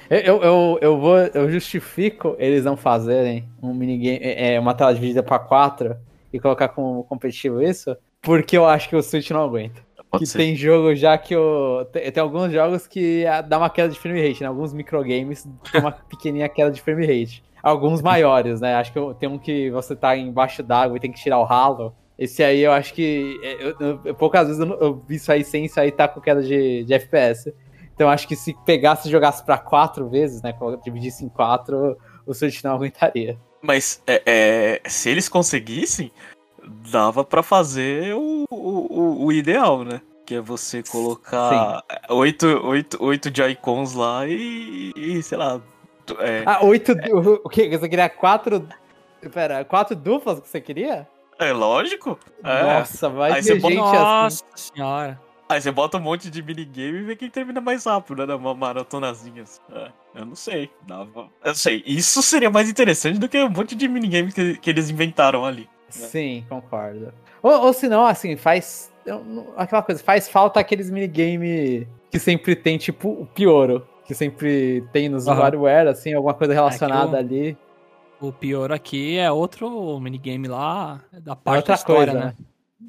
Eu, eu, eu, vou, eu justifico eles não fazerem um minigame, é, é uma tela dividida para quatro e colocar como competitivo isso, porque eu acho que o Switch não aguenta. Pode que ser. tem jogo já que eu. Tem, tem, alguns jogos que dá uma queda de frame rate, né? Alguns microgames tem uma pequenininha queda de frame rate. Alguns maiores, né? Acho que tem um que você tá embaixo d'água e tem que tirar o ralo. Esse aí eu acho que. É, eu, eu, poucas vezes eu, eu, vi isso aí sem isso aí tá com queda de, de FPS. Então acho que se pegasse e jogasse pra quatro vezes, né? Dividisse em quatro, o Switch não aguentaria. Mas é, é, se eles conseguissem, dava para fazer o, o, o, ideal, né? Que é você colocar oito, oito, oito Joy-Cons lá e, e, sei lá. É, ah, oito. O que? Você queria quatro. Pera, quatro duplas que você queria? É lógico. É. Nossa, vai Aí ter gente bota... assim. Nossa senhora. Aí você bota um monte de minigame e vê quem termina mais rápido, né? Uma maratonazinha. Assim. É, eu não sei. Dava... Eu sei. Isso seria mais interessante do que um monte de minigame que, que eles inventaram ali. Né? Sim, concordo. Ou, ou se não, assim, faz. Aquela coisa, faz falta aqueles minigame que sempre tem, tipo, o Pioro. Que sempre tem nos uhum. WarioWare, assim, alguma coisa relacionada é ali. O pior aqui é outro minigame lá da é parte é da história, coisa, né?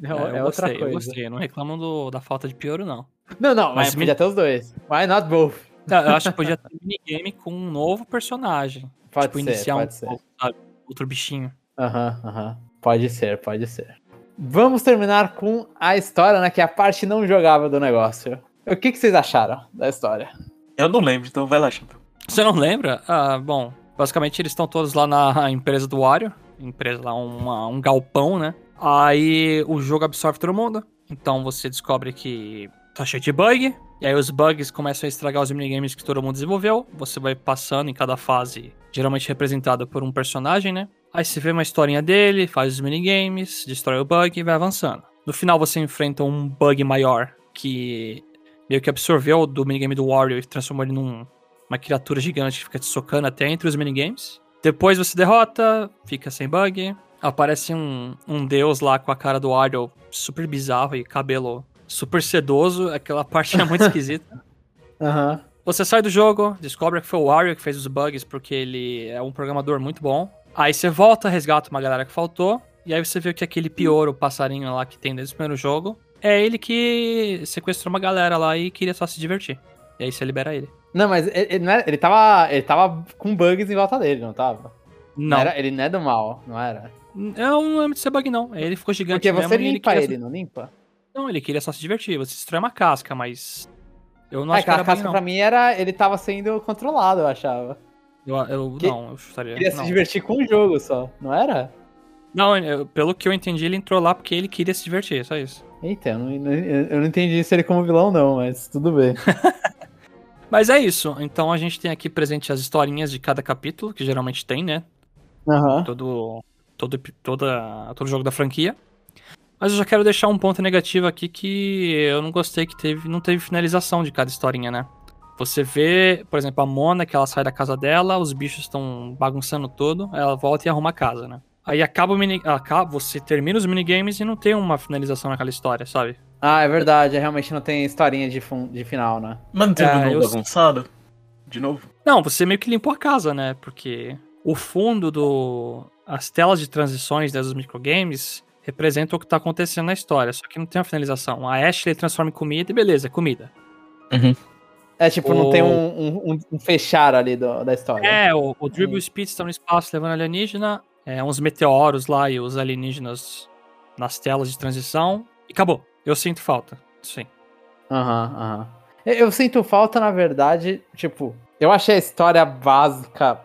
É, é, é outra gostei, coisa. Eu gostei, não reclamo do, da falta de pior, não. Não, não, mas, mas podia ter os dois. Why not both? Não, eu acho que podia ter minigame com um novo personagem. Pode tipo, ser, iniciar pode um ser. Sabe, outro bichinho. Aham, aham. Pode ser, pode ser. vamos terminar com a história, né? Que é a parte não jogável do negócio. O que, que vocês acharam da história? Eu não lembro, então vai lá, Chapéu. Você não lembra? Ah, bom, basicamente eles estão todos lá na empresa do Wario, empresa lá, uma, um galpão, né? Aí o jogo absorve todo mundo, então você descobre que tá cheio de bug, e aí os bugs começam a estragar os minigames que todo mundo desenvolveu, você vai passando em cada fase, geralmente representada por um personagem, né? Aí você vê uma historinha dele, faz os minigames, destrói o bug e vai avançando. No final você enfrenta um bug maior que meio que absorveu do minigame do Wario e transformou ele numa criatura gigante que fica te socando até entre os minigames. Depois você derrota, fica sem bug. Aparece um, um deus lá com a cara do Wario super bizarro e cabelo super sedoso. Aquela parte é muito esquisita. Aham. Uhum. Você sai do jogo, descobre que foi o Wario que fez os bugs porque ele é um programador muito bom. Aí você volta, resgata uma galera que faltou. E aí você vê que aquele pior, o passarinho lá que tem desde o primeiro jogo, é ele que sequestrou uma galera lá e queria só se divertir. E aí você libera ele. Não, mas ele, ele, é, ele, tava, ele tava com bugs em volta dele, não tava? Não. não era, ele não é do mal, não era? Eu não lembro de ser bug, não. Ele ficou gigante Porque você limpa ele, ele não limpa? Não, ele queria só se divertir. Você destrói uma casca, mas... Eu não é, acho que, a casca bug, pra mim era... Ele tava sendo controlado, eu achava. Eu, eu que não, eu chutaria. Queria não. se divertir com o jogo só, não era? Não, eu, pelo que eu entendi, ele entrou lá porque ele queria se divertir, só isso. Eita, eu não, eu não entendi se ele como vilão, não, mas tudo bem. mas é isso. Então a gente tem aqui presente as historinhas de cada capítulo, que geralmente tem, né? Uhum. Todo, todo, toda, todo jogo da franquia. Mas eu já quero deixar um ponto negativo aqui que eu não gostei que teve, não teve finalização de cada historinha, né? Você vê, por exemplo, a Mona, que ela sai da casa dela, os bichos estão bagunçando tudo, ela volta e arruma a casa, né? Aí acaba o mini. Acaba, você termina os minigames e não tem uma finalização naquela história, sabe? Ah, é verdade, realmente não tem historinha de, de final, né? Mas não tem é, eu... avançado? De novo? Não, você meio que limpou a casa, né? Porque o fundo do. As telas de transições dos microgames representam o que tá acontecendo na história, só que não tem uma finalização. A Ashley transforma em comida e beleza, é comida. Uhum. É, tipo, o... não tem um, um, um, fechar ali do, da história. É, o, o Dribble e o Speed estão no espaço levando alienígena, é, uns meteoros lá e os alienígenas nas telas de transição, e acabou. Eu sinto falta, sim. Aham, uhum, aham. Uhum. Eu sinto falta, na verdade, tipo, eu achei a história básica,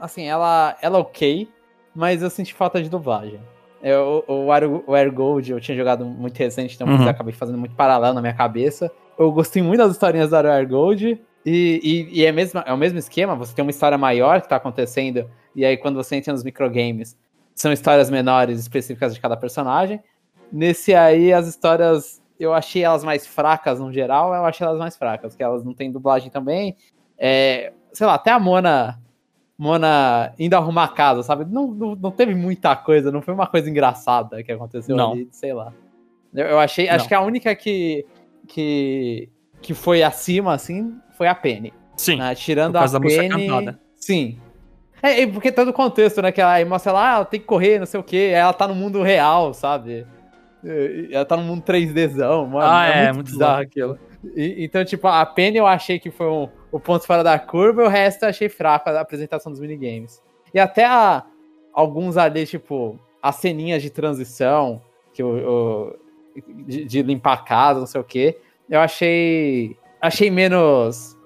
assim, ela, ela ok, mas eu senti falta de dublagem. Eu, o, Air, o Air Gold eu tinha jogado muito recente, então uhum. acabei fazendo muito paralelo na minha cabeça eu gostei muito das historinhas da Rare Gold. E, e, e é, mesmo, é o mesmo esquema, você tem uma história maior que tá acontecendo, e aí quando você entra nos microgames, são histórias menores específicas de cada personagem. Nesse aí, as histórias, eu achei elas mais fracas no geral, eu achei elas mais fracas, que elas não têm dublagem também. É, sei lá, até a Mona, Mona indo arrumar a casa, sabe? Não, não, não teve muita coisa, não foi uma coisa engraçada que aconteceu não. ali, sei lá. Eu, eu achei, não. acho que a única que que, que foi acima, assim, foi a Penny. Sim. Né? Tirando a Penny. Sim. É, porque todo o contexto, né? Que ela mostra lá, ah, ela tem que correr, não sei o quê. Ela tá no mundo real, sabe? Ela tá no mundo 3Dzão, mano. Ah, é, é muito, muito bizarro aquilo. E, então, tipo, a Penny eu achei que foi um, o ponto fora da curva, e o resto eu achei fraco a apresentação dos minigames. E até a, alguns ali, tipo, as ceninhas de transição, que o, de, de, limpar a casa, não sei o quê. Eu achei. Achei menos.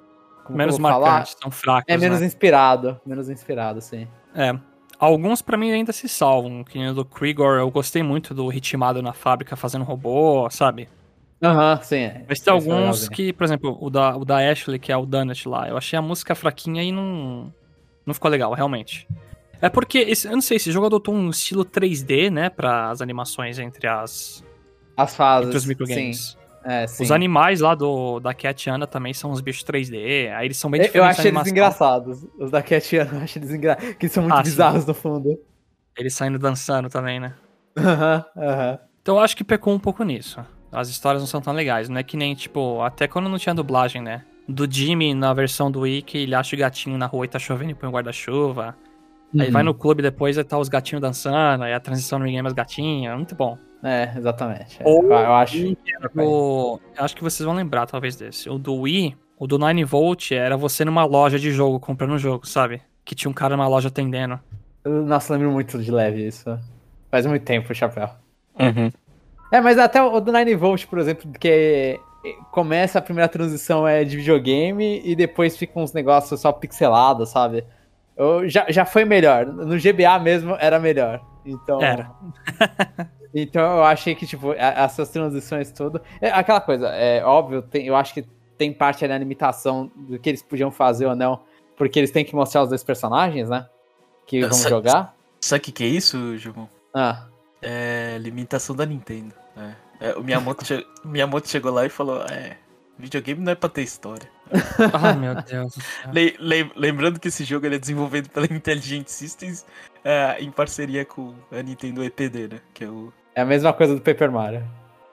menos marcante, tão fracos. É menos né? inspirado. Menos inspirado, sim. É. Alguns para mim ainda se salvam, que nem o do Krigor, eu gostei muito do ritmado na fábrica fazendo robô, sabe? Aham, uhum, sim. É. Mas tem alguns que, por exemplo, o da, o da Ashley, que é o Dunnett lá, eu achei a música fraquinha e não. Não ficou legal, realmente. É porque, esse, eu não sei, esse jogo adotou um estilo 3D, né, para as animações entre as, as fases. Entre os microgames. Sim. É. Os animais lá do, da Catiana também são uns bichos 3D, aí eles são bem diferentes. Eu acho eles engraçados. Os da Catiana eu acho eles engraçados. Que são muito ah, bizarros sim. no fundo. Eles saindo dançando também, né? Aham, uh aham. -huh, uh -huh. Então eu acho que pecou um pouco nisso. As histórias não são tão legais. Não é que nem, tipo, até quando não tinha dublagem, né? Do Jimmy na versão do Wiki, ele acha o gatinho na rua e tá chovendo e põe o guarda-chuva. Uhum. Aí vai no clube depois e tá os gatinhos dançando, aí a transição no game é gatinhos. Muito bom. É, exatamente. Ou, eu acho. Eu acho que vocês vão lembrar, talvez, desse. O do Wii, o do 9 Volt, era você numa loja de jogo, comprando um jogo, sabe? Que tinha um cara numa loja atendendo. Nossa, lembro muito de leve isso. Faz muito tempo, chapéu. Uhum. É, mas até o do 9 Volt, por exemplo, que começa a primeira transição é de videogame e depois fica uns negócios só pixelados, sabe? Eu, já, já foi melhor. No GBA mesmo era melhor. Então. Era. então eu achei que, tipo, essas transições tudo. É aquela coisa, é óbvio, tem, eu acho que tem parte da limitação do que eles podiam fazer ou não. Porque eles têm que mostrar os dois personagens, né? Que vão jogar. Sabe o que, que é isso, João? Ah. É limitação da Nintendo. É. É, o Miyamoto, che... Miyamoto chegou lá e falou: É, videogame não é pra ter história. Ai, meu Deus. Le le lembrando que esse jogo é desenvolvido pela Intelligent Systems é, em parceria com a Nintendo EPD, né? Que é o. É a mesma coisa do Paper Mario.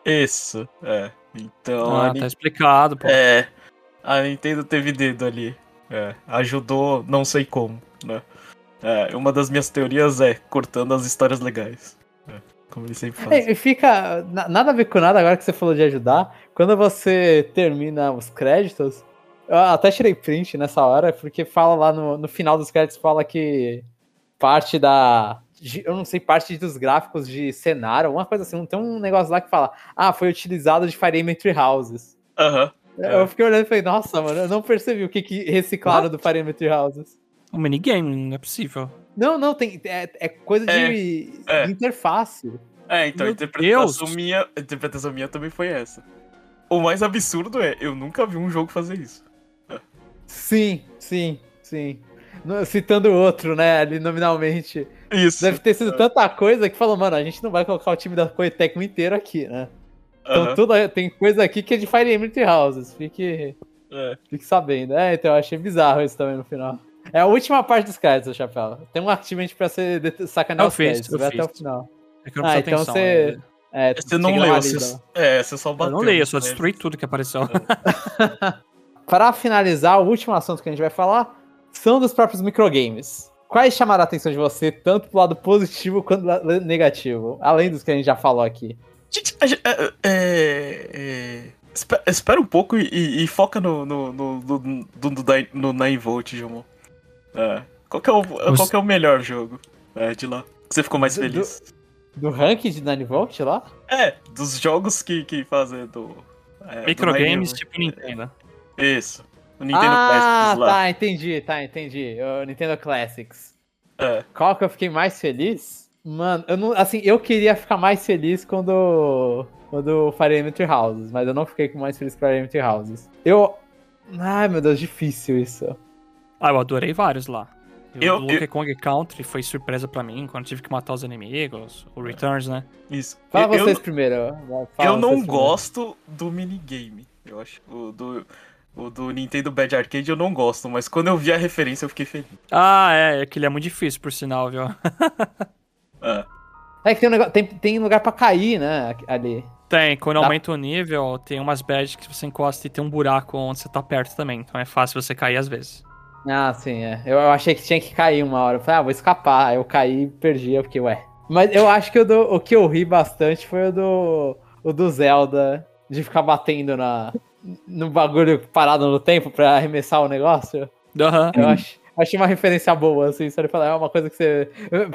Isso, é. Então. Ah, tá explicado, pô. É. A Nintendo teve dedo ali. É, ajudou, não sei como, né? É, uma das minhas teorias é cortando as histórias legais. É, como ele sempre faz. É, fica. Nada a ver com nada agora que você falou de ajudar. Quando você termina os créditos, eu até tirei print nessa hora, porque fala lá no, no final dos créditos, fala que parte da. Eu não sei, parte dos gráficos de cenário, alguma coisa assim. Tem um negócio lá que fala: Ah, foi utilizado de Fire Emblem Houses. Aham. Uhum. Eu é. fiquei olhando e falei, nossa, mano, eu não percebi o que, que reciclaram do Parameter Houses. Um minigame, não é possível. Não, não, tem, é, é coisa é, de, é. de, interface. É, então a interpretação, minha, a interpretação minha também foi essa. O mais absurdo é, eu nunca vi um jogo fazer isso. Sim, sim, sim. Citando outro, né, ali nominalmente. Isso. Deve ter sido tanta coisa que falou, mano, a gente não vai colocar o time da Coetecmo inteiro aqui, né? Então, tudo, tem coisa aqui que é de Fire Emblem Houses. Fique, é. fique sabendo. É, então eu achei bizarro isso também no final. É a última parte dos cards, Chapéu. Tem um achievement pra você sacanear os créditos. Vai até o final. É que eu não ah, então você... Né? É, você não leu, você, é, você só bateu. Eu não leio, eu só destruí tudo que apareceu. É. Para finalizar, o último assunto que a gente vai falar são dos próprios microgames. Quais chamaram a atenção de você, tanto pro lado positivo quanto do lado negativo? Além dos que a gente já falou aqui. Gente, é, é, é, espera um pouco e, e foca no, no, no, no, no, no 9 Volt, João. É, qual, que é o, Os... qual que é o melhor jogo é, de lá? Que você ficou mais do, feliz? Do, do ranking de 9 Volt lá? É, dos jogos que, que fazem do. É, Microgames tipo Nintendo. Isso. O Nintendo ah, Classics lá. tá, entendi, tá, entendi. O Nintendo Classics. É. Qual que eu fiquei mais feliz? Mano, eu não, assim, eu queria ficar mais feliz quando quando Fire Emblem Houses, mas eu não fiquei mais feliz com Fire Emblem Houses. Eu Ai, meu Deus, difícil isso. Ah, eu adorei vários lá. Eu, o Donkey eu... Kong Country foi surpresa para mim quando tive que matar os inimigos, o Returns, né? Isso. Fala eu, vocês primeiro. Fala eu não gosto do minigame. Eu acho o do o do Nintendo Bad Arcade eu não gosto, mas quando eu vi a referência eu fiquei feliz. Ah, é, é que ele é muito difícil, por sinal, viu? É. É que tem, um negócio, tem, tem lugar pra cair, né? Ali. Tem, quando aumenta o nível, tem umas badges que você encosta e tem um buraco onde você tá perto também. Então é fácil você cair às vezes. Ah, sim, é. Eu, eu achei que tinha que cair uma hora. Eu falei, ah, vou escapar. Aí eu caí e perdi, eu fiquei, ué. Mas eu acho que o, do, o que eu ri bastante foi o do, o do Zelda, de ficar batendo na, no bagulho parado no tempo pra arremessar o negócio. Uhum. Eu acho, achei uma referência boa, assim, só de falar, é uma coisa que você.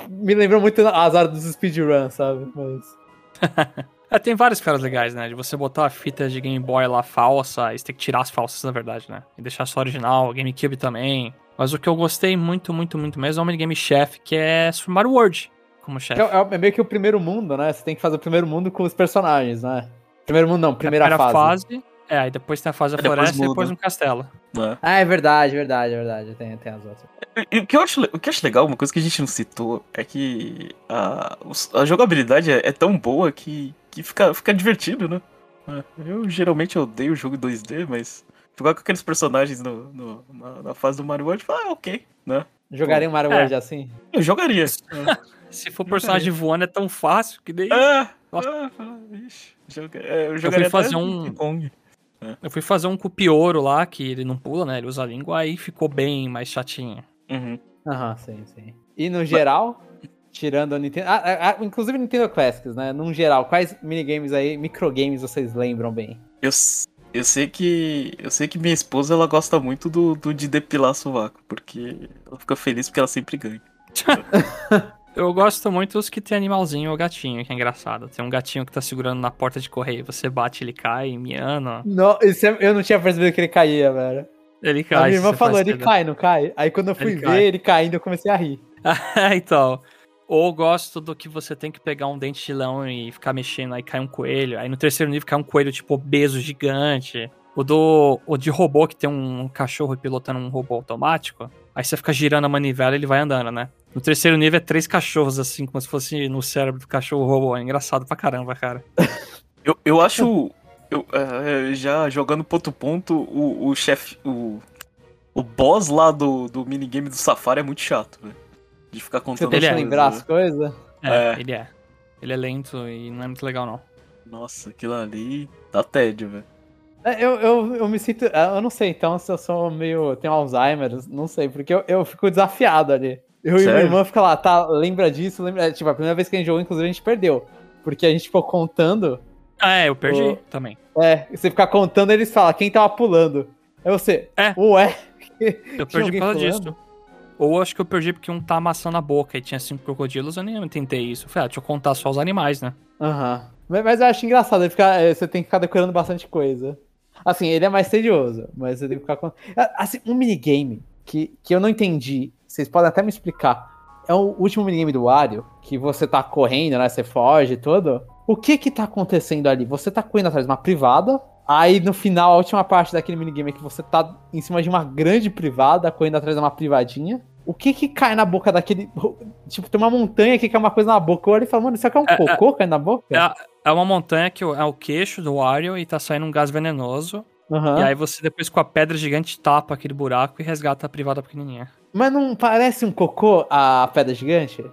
Me lembrou muito as horas dos speedruns, sabe? Mas. é, tem vários caras legais, né? De você botar a fita de Game Boy lá falsa, e você tem que tirar as falsas, na verdade, né? E deixar só original, GameCube também. Mas o que eu gostei muito, muito, muito mesmo é o minigame chefe, que é Super Mario World como chefe. É, é, meio que o primeiro mundo, né? Você tem que fazer o primeiro mundo com os personagens, né? Primeiro mundo não, primeira, primeira fase. fase. É, aí depois tem a fase da floresta e depois um castelo. É. Ah, é verdade, verdade, verdade. Tem, tem as outras. E, o, que eu acho, o que eu acho legal, uma coisa que a gente não citou, é que a, a jogabilidade é, é tão boa que, que fica, fica divertido, né? É, eu geralmente odeio o jogo 2D, mas jogar com aqueles personagens no, no na, na, fase do Mario World, ah, ok, né? Jogaria um Mario é. World assim? Eu jogaria. Se for personagem voando é tão fácil que daí. Ah, ah, ah, ixi, joga, é, eu jogaria eu fui fazer um. Kong. Eu fui fazer um com o Pioro lá, que ele não pula, né? Ele usa a língua, aí ficou bem mais chatinho. Uhum. Aham, sim, sim. E no geral, tirando a Nintendo. Ah, ah, ah, inclusive Nintendo Classics, né? No geral, quais minigames aí, microgames vocês lembram bem? Eu, eu sei que. Eu sei que minha esposa ela gosta muito do, do de depilar sovaco, porque ela fica feliz porque ela sempre ganha. Eu gosto muito dos que tem animalzinho ou gatinho, que é engraçado. Tem um gatinho que tá segurando na porta de correio, você bate, ele cai, miando. Não, isso é- eu não tinha percebido que ele caía, velho. Ele A cai. minha irmã falou, ele cai, não cai? Aí quando eu fui Ele ver cai. ele caindo, eu comecei a rir. então. Ou gosto do que você tem que pegar um dente de leão e ficar mexendo, aí cai um coelho. Aí no terceiro nível cai um coelho, tipo, obeso, gigante. O do. O de robô, que tem um cachorro pilotando um robô automático. Aí você fica girando a manivela e ele vai andando, né? No terceiro nível é três cachorros, assim, como se fosse no cérebro do cachorro robô. É engraçado pra caramba, cara. Eu, eu acho. Eu, é, já jogando ponto ponto, o, o chefe. O, o boss lá do, do minigame do Safari é muito chato, velho. De ficar Você contando deixa é. as lembrar coisas, as coisas? É, É. ele é. Ele é lento e não é muito legal, não. né? Nossa, aquilo ali dá tédio, velho. É, Eu, eu, eu me sinto. Eu não sei, então, se eu sou meio. Tenho Alzheimer, não sei, porque eu, eu fico desafiado ali. Eu e minha Sério? irmã fica lá, tá, lembra disso, lembra. é, Tipo, a primeira vez que a gente jogou, inclusive, a gente perdeu. Porque a gente ficou contando. Ah, é, eu perdi Ô. também. É, você ficar contando, eles falam quem tava pulando. Aí você. É. Ué. Eu perdi por causa pulando? disso. Ou acho que eu perdi porque um tá amassando a boca e tinha cinco crocodilos, eu nem tentei isso. Eu Falei, ah, deixa eu contar só os animais, né? Aham. Mas, mas eu acho engraçado, fica, é, você tem que ficar decorando bastante coisa. Assim, ele é mais tedioso, mas você tem que ficar com. Ah, Assim, um minigame que, que eu não entendi, vocês podem até me explicar. É o último minigame do Wario, que você tá correndo, né? Você foge e tudo. O que que tá acontecendo ali? Você tá correndo atrás de uma privada, aí no final, a última parte daquele minigame é que você tá em cima de uma grande privada, correndo atrás de uma privadinha. O que que cai na boca daquele. Tipo, tem uma montanha que cai uma coisa na boca. Eu olho e falo, mano, isso aqui é um É, é- cocô caindo na boca? É, é uma montanha que é o queixo do Wario e tá saindo um gás venenoso. Aham. E aí você depois com a pedra gigante tapa aquele buraco e resgata a privada pequenininha. Mas não parece um cocô a pedra gigante?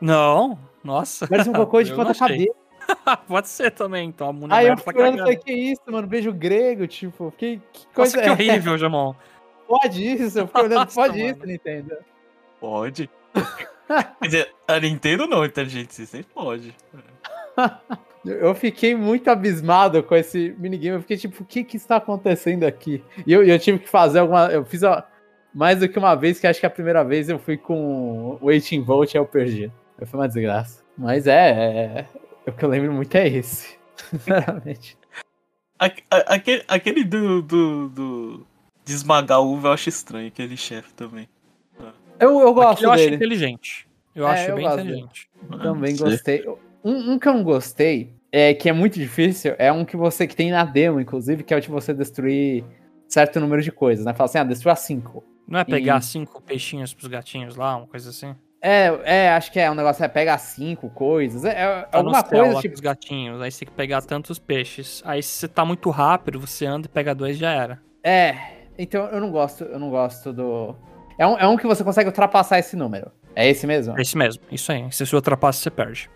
Não, nossa. Parece um cocô de ponta cabeça. Pode ser também, então a Muna Aí eu tá fiquei olhando e falei, que isso, mano? Beijo grego, tipo, que, que coisa Nossa, que é? horrível, Jamon. Pode isso, eu fiquei olhando, Nossa, pode mano. isso, Nintendo. Pode. Quer dizer, a Nintendo não, Inteligente System pode. Eu eu fiquei muito abismado com esse minigame. Eu fiquei tipo, o que que está acontecendo aqui? E eu, eu tive que fazer alguma. Eu fiz a- mais do que uma vez, que acho que a primeira vez eu fui com o 18 Volt e eu perdi. Foi uma desgraça. Mas é, é- O que eu lembro muito é esse. Sinceramente. A- Aquele, aquele do, do, do. De esmagar uva eu acho estranho, aquele chefe também. Eu, eu gosto Aquilo eu acho dele. inteligente. Eu É, acho eu bem inteligente. Também Não sei. gostei. Um, um que eu não gostei, é, que é muito difícil, é um que você que tem na demo, inclusive, que é o de você destruir certo número de coisas, né? Fala assim, ah, destrua cinco. Não é pegar E- cinco peixinhos pros gatinhos lá, uma coisa assim? É, é, acho que é um negócio, é pega cinco coisas, é, é Tá alguma coisa lá tipo. os gatinhos, aí você tem que pegar tantos peixes. Aí se você tá muito rápido, você anda e pega dois já era. É, então eu não gosto, eu não gosto do. É um, é um que você consegue ultrapassar esse número. É esse mesmo? É isso mesmo, isso aí. Se você ultrapassa, você perde.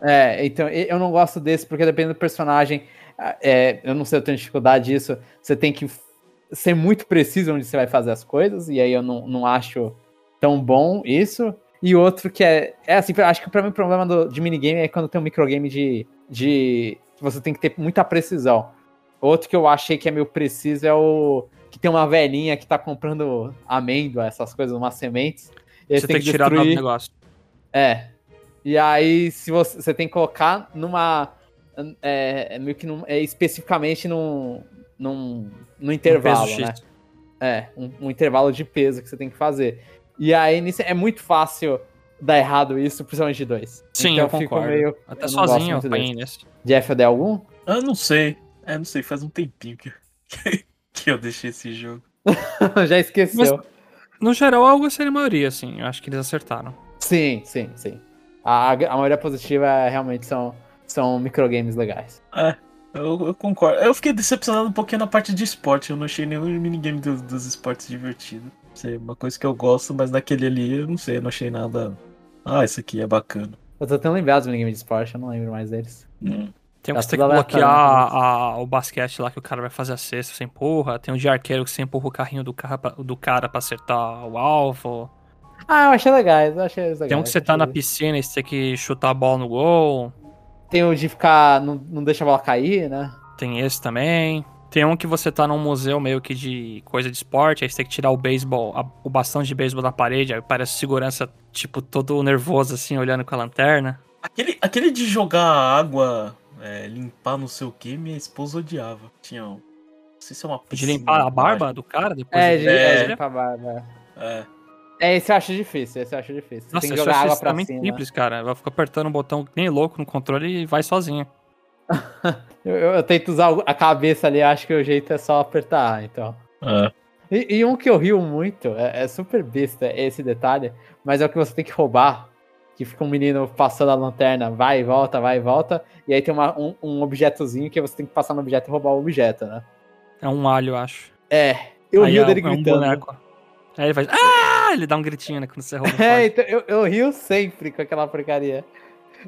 É, então eu não gosto desse porque dependendo do personagem, ah, é, eu não sei, eu tenho dificuldade disso. Você tem que ser muito preciso onde você vai fazer as coisas, e aí eu não, não acho tão bom isso. E outro que é. É assim, acho que pra mim o problema do, de minigame é quando tem um microgame de. de. você tem que ter muita precisão. Outro que eu achei que é meio preciso é o. que tem uma velhinha que tá comprando amêndoa, essas coisas, umas sementes. E Você tem que tirar do negócio. é. E aí, se você, você tem que colocar numa. É, é meio que num, é, especificamente num, num, num intervalo, Um né? É, um, um intervalo de peso que você tem que fazer. E aí, nisso, é muito fácil dar errado isso, principalmente de dois. Sim, Então eu concordo. meio- Até eu sozinho eu apanhei nesse. Jeff, odeia algum? Eu não sei. É, não sei, faz um tempinho que, que eu deixei esse jogo. Já esqueceu. No geral, algo assim a maioria, assim. Eu acho que eles acertaram. Sim, sim, sim. A, a maioria positiva é, realmente são, são microgames legais. É, eu, eu concordo. Eu fiquei decepcionado um pouquinho na parte de esporte. Eu não achei nenhum minigame do- dos esportes divertido. Sei, uma coisa que eu gosto, mas naquele ali eu não sei, eu não achei nada. Ah, isso aqui é bacana. Eu tô tendo lembrado dos minigames de esporte, eu não lembro mais deles. Hum. Tem um Tá que você tem que tudo aleatório, bloquear a- o basquete lá que o cara vai fazer a cesta, você empurra. Tem um de arqueiro que você empurra o carrinho do, carro pra- do cara pra acertar o alvo. Ah, eu achei legais, eu achei legais. Tem um que você tá na piscina e você tem que chutar a bola no gol. Tem o de ficar. Não, não deixa a bola cair, né? Tem esse também. Tem um que você tá num museu meio que de coisa de esporte, aí você tem que tirar o beisebol, a- o bastão de beisebol da parede, aí parece segurança, tipo, todo nervoso assim, olhando com a lanterna. Aquele, aquele de jogar água, é, limpar não sei o que, minha esposa odiava. Tinha. um- Não sei se é uma De piscina limpar a barba do cara depois. É, de- de, É. é, de limpar a barba. É. É, esse eu acho difícil, esse eu acho difícil. Nossa, tem que jogar acho água pra cima. simples, cara. Vai ficar apertando o botão que nem louco no controle e vai sozinho. Eu, eu- eu tento usar a cabeça ali, acho que o jeito é só apertar, então. É. E, e um que eu rio muito, é, é super besta esse detalhe, mas é o que você tem que roubar. Que fica um menino passando a lanterna, vai e volta, vai e volta, e aí tem uma- um, um objetozinho que você tem que passar no objeto e roubar o objeto, né? É um alho, eu acho. É, eu Aí rio é, dele é um gritando. boneco. Aí ele faz. Ah! Ele dá um gritinho, né? Quando você rouba. é, é, então eu, eu rio sempre com aquela porcaria.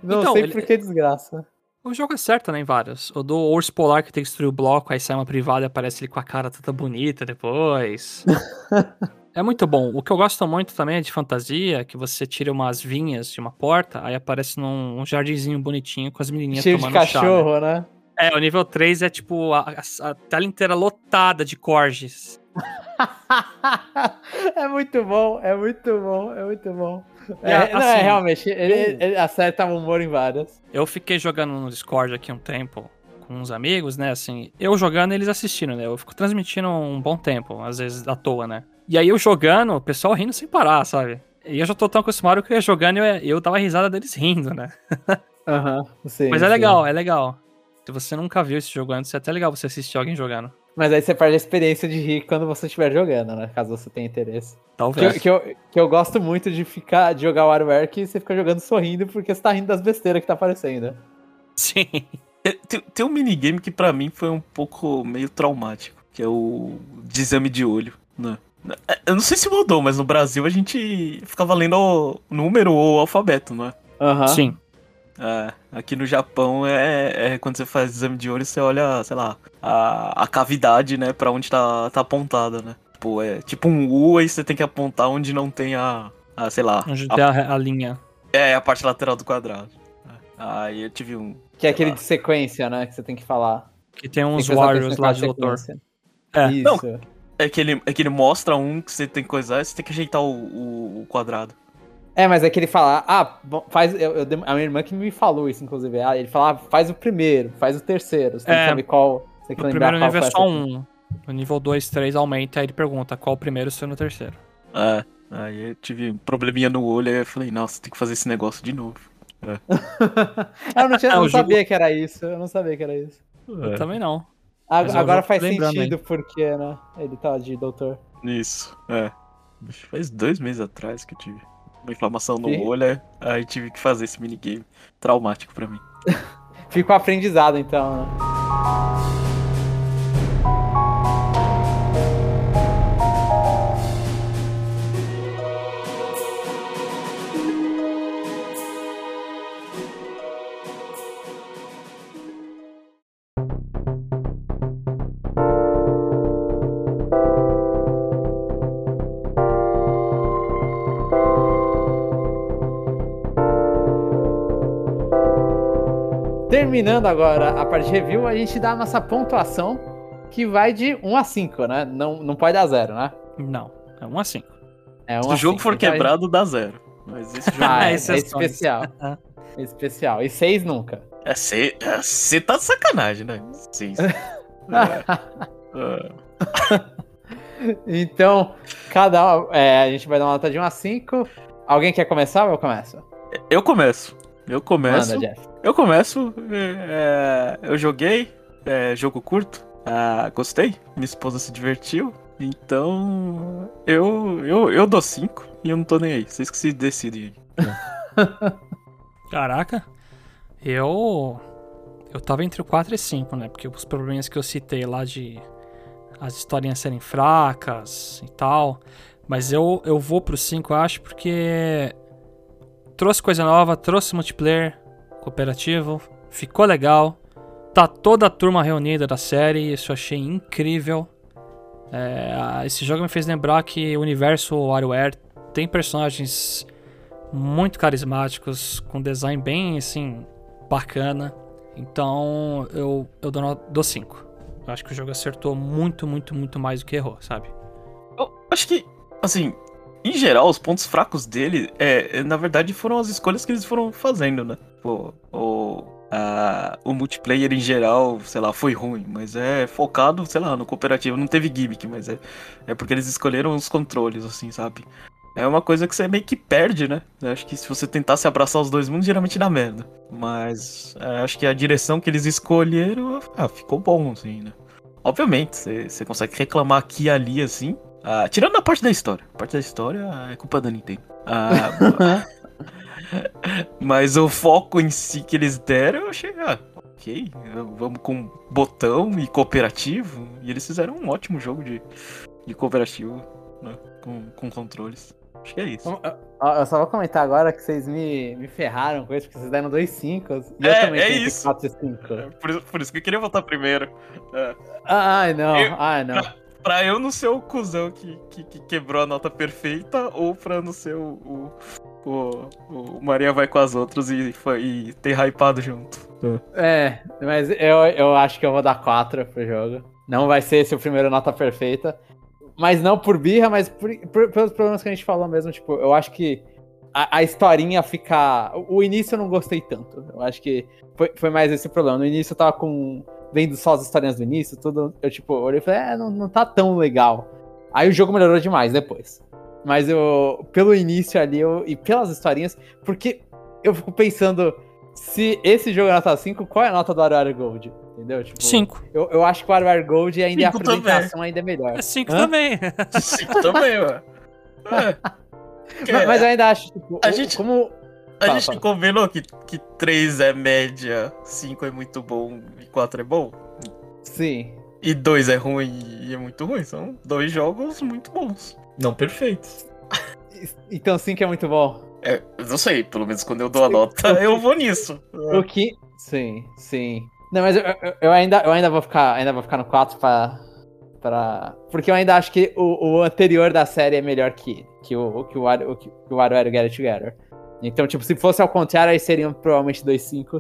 Não Então, sei ele- por que desgraça. O jogo acerta, né, em vários. O do Urso Polar que tem que destruir o bloco, aí sai uma privada e aparece ele com a cara toda bonita depois. é muito bom. O que eu gosto muito também é de fantasia, que você tira umas vinhas de uma porta, aí aparece num um jardinzinho bonitinho com as menininhas Cheio de tomando chá. né? cachorro, né? É, o nível 3 é tipo a, a- a tela inteira lotada de corges. é muito bom, é muito bom, é muito bom. E, É, não, é assim, realmente, ele, ele acerta o humor em várias. Eu fiquei jogando no Discord aqui um tempo com uns amigos, né? Assim, eu jogando e eles assistindo, né? Eu fico transmitindo um bom tempo, às vezes à toa, né? E aí eu jogando, o pessoal rindo sem parar, sabe? E eu já tô tão acostumado que eu ia jogando e eu, eu dava risada deles rindo, né? Aham, sim, Mas é sim. legal, é legal. Se você nunca viu esse jogo antes, é até legal você assistir alguém jogando. Mas aí você perde a experiência de rir quando você estiver jogando, né? Caso você tenha interesse. Que, Talvez. eu- que, eu, que eu gosto muito de ficar de jogar WarWare que você fica jogando sorrindo porque você tá rindo das besteiras que tá aparecendo. Sim. É, Tem, tem um minigame que pra mim foi um pouco meio traumático, que é o de exame de olho, né? É, Eu não sei se mudou, mas no Brasil a gente ficava lendo o número ou o alfabeto, não é? Aham. Sim. É, aqui no Japão é, é quando você faz exame de olho, você olha, sei lá, a, a cavidade, né, pra onde tá, tá apontada, né? Tipo, é tipo um U, aí você tem que apontar onde não tem a, a sei lá, Onde a, tem a, a linha. é, a parte lateral do quadrado. É. Aí eu tive um... Que é aquele de sequência, né? Que você tem que falar. Que tem Tem uns que prestar Warriors lá de doutor. É. Isso. É que, ele, é que ele mostra um que você tem que coisar, você tem que ajeitar o, o, o quadrado. É, mas é que ele fala, ah, faz. Eu, eu a minha irmã que me falou isso, inclusive. Ah, ele fala, ah, faz o primeiro, faz o terceiro. Você tem É, que saber qual. Você No primeiro qual nível é só um. No nível 2, 3 aumenta, aí ele pergunta qual o primeiro e o segundo o terceiro. É. Aí eu tive um probleminha no olho, aí eu falei, nossa, tem que fazer esse negócio de novo. eu não, tinha, eu o não jogo- sabia que era isso. Eu não sabia que era isso. Eu também não. A- é Agora faz sentido porque, né? Ele tá de doutor. Isso, é. Faz dois meses atrás que eu tive uma inflamação no Sim. olho, aí tive que fazer esse minigame traumático pra mim. Fica o aprendizado, então, né? Terminando agora a parte de review, a gente dá a nossa pontuação, que vai de 1 a 5, né? Não, não pode dar 0, né? Não. É um a 5. É 1 Se a o jogo 5, for então a gente- quebrado, dá zero. Mas esse jogo Ah, é, é Exceções. especial. É especial. E 6 nunca. é. Você tá de sacanagem, né? Seis. É, é. Então, cada. é, a gente vai dar uma nota de 1 a 5. Alguém quer começar ou eu começo? Eu começo. Eu começo. Manda, Jeff. Eu começo. é, eu joguei. é, jogo curto. ah, gostei. Minha esposa se divertiu. Então. Eu, eu, eu dou 5 e eu não tô nem aí. Vocês que se decidem. Caraca. Eu. Eu tava entre o 4 e 5, né? Porque os problemas que eu citei lá de. As historinhas serem fracas e tal. Mas eu, eu vou pro 5, eu acho, porque. Trouxe coisa nova, trouxe multiplayer cooperativo, ficou legal. Tá toda a turma reunida da série, isso eu achei incrível. É, esse jogo me fez lembrar que o universo WarioWare tem personagens muito carismáticos, com design bem assim bacana. Então eu, eu dou 5. Eu acho que o jogo acertou muito, muito, muito mais do que errou, sabe? Eu acho que, assim, em geral, os pontos fracos dele, é, é na verdade, foram as escolhas que eles foram fazendo, né? Pô, o, a, o multiplayer em geral, sei lá, foi ruim, mas é focado, sei lá, no cooperativo. Não teve gimmick, mas é, é porque eles escolheram os controles, assim, sabe? É uma coisa que você meio que perde, né? Eu acho que se você tentasse abraçar os dois mundos, geralmente dá merda. Mas é, acho que a direção que eles escolheram, ah, ficou bom, assim, né? Obviamente, você consegue reclamar aqui e ali, assim, ah, tirando a parte da história. A parte da história é culpa da Nintendo. Ah, mas o foco em si que eles deram, eu achei, ah, ok, vamos com botão e cooperativo. E eles fizeram um ótimo jogo de, de cooperativo, né? Com, com controles. Acho que é isso. Eu só vou comentar agora que vocês me, me ferraram com isso, porque vocês deram dois 5 e é, eu também é tenho isso. 4 e 5. É, por, por, isso que eu queria votar primeiro. É. Ai, não, eu, ai, não pra eu não ser o cuzão que, que, que, quebrou a nota perfeita, ou pra não ser o, o, o, o Maria vai com as outras e, e ter hypado junto. É, mas eu, eu acho que eu vou dar 4 pro jogo. Não vai ser esse o primeiro nota perfeita. Mas não por birra, mas por, por, pelos problemas que a gente falou mesmo. Tipo, eu acho que a, a, historinha fica. O início eu não gostei tanto. Eu acho que foi, foi mais esse problema. No início eu tava com vendo só as historinhas do início, tudo, eu tipo, olhei e falei, é, não, não tá tão legal. Aí o jogo melhorou demais depois. Mas eu, pelo início ali, eu, e pelas historinhas, porque eu fico pensando, se esse jogo é nota 5, qual é a nota do WarioWare Gold? Entendeu? 5. Tipo, eu, eu acho que o WarioWare Gold ainda é a apresentação também. ainda é melhor. É 5 também. 5 também, ué. É. Mas, mas, eu ainda acho, tipo, a gente... como a fala, gente fala. combinou que, que 3 é média, 5 é muito bom e 4 é bom? Sim. E 2 é ruim e é muito ruim. São dois jogos muito bons. Não perfeitos. Então 5 é muito bom. É, eu não sei, pelo menos quando eu dou a nota, eu vou nisso. O que. Sim, sim. Não, mas eu, eu, eu, ainda, eu ainda vou ficar. Ainda vou ficar no 4 pra. Pra... Porque eu ainda acho que o, o anterior da série é melhor que, que o que o, o, que o Get It Together. Então, tipo, se fosse ao contrário, aí seriam provavelmente dois 5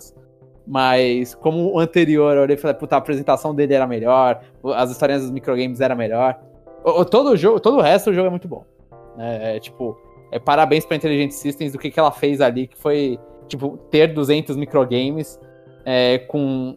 mas como o anterior, eu olhei e falei, puta, a apresentação dele era melhor, as histórias dos microgames era melhor. O, todo o jogo, todo o resto do jogo é muito bom. É, é tipo, é, parabéns pra Intelligent Systems do que, que ela fez ali, que foi, tipo, ter 200 microgames é, com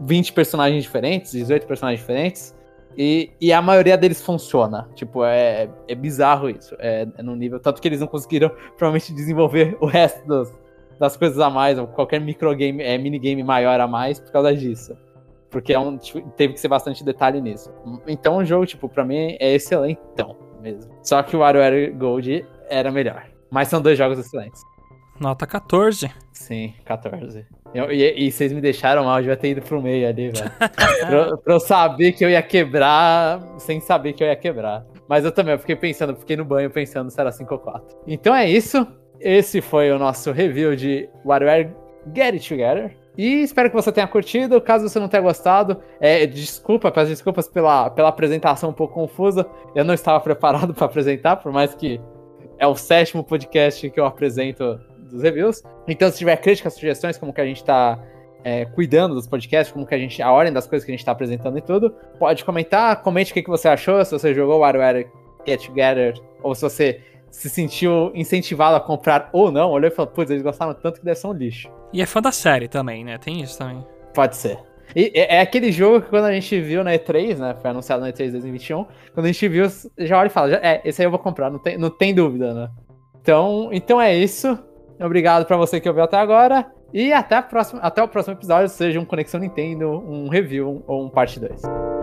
20 personagens diferentes, 18 personagens diferentes, e, e a maioria deles funciona. Tipo, é, é bizarro isso. É, é no nível. Tanto que eles não conseguiram provavelmente desenvolver o resto dos, das coisas a mais, ou qualquer microgame, é, minigame maior a mais por causa disso. Porque é um, tipo, teve que ser bastante detalhe nisso. Então o jogo, tipo, pra mim é excelente então, mesmo. Só que o WarioWare Gold era melhor. Mas são dois jogos excelentes. Nota 14. Sim, 14. Eu, e, e, vocês me deixaram mal, eu devia ter ido pro meio ali, velho. pra, pra, eu saber que eu ia quebrar, sem saber que eu ia quebrar. Mas eu também, eu fiquei pensando, fiquei no banho pensando se era 5 ou 4. Então é isso. Esse foi o nosso review de WarioWare Get It Together. E espero que você tenha curtido. Caso você não tenha gostado, é, desculpa, peço desculpas pela, pela apresentação um pouco confusa. Eu não estava preparado para apresentar, por mais que é o sétimo podcast que eu apresento dos reviews. Então, se tiver críticas, sugestões, como que a gente está é, cuidando dos podcasts, como que a gente. a ordem das coisas que a gente está apresentando e tudo, pode comentar, comente o que, que você achou, se você jogou WarioWare Get Together, ou se você se sentiu incentivado a comprar ou não, olhou e falou, putz, eles gostaram tanto que deve ser um lixo. E é fã da série também, né? Tem isso também. Pode ser. E é, é aquele jogo que quando a gente viu na E3, né? Foi anunciado na E3 2021. Quando a gente viu, já olha e fala, é, esse aí eu vou comprar, não tem, não tem dúvida, né? Então, então é isso. Obrigado para você que ouviu até agora. E até, a próxima, até o próximo episódio, seja um Conexão Nintendo, um review ou um parte 2.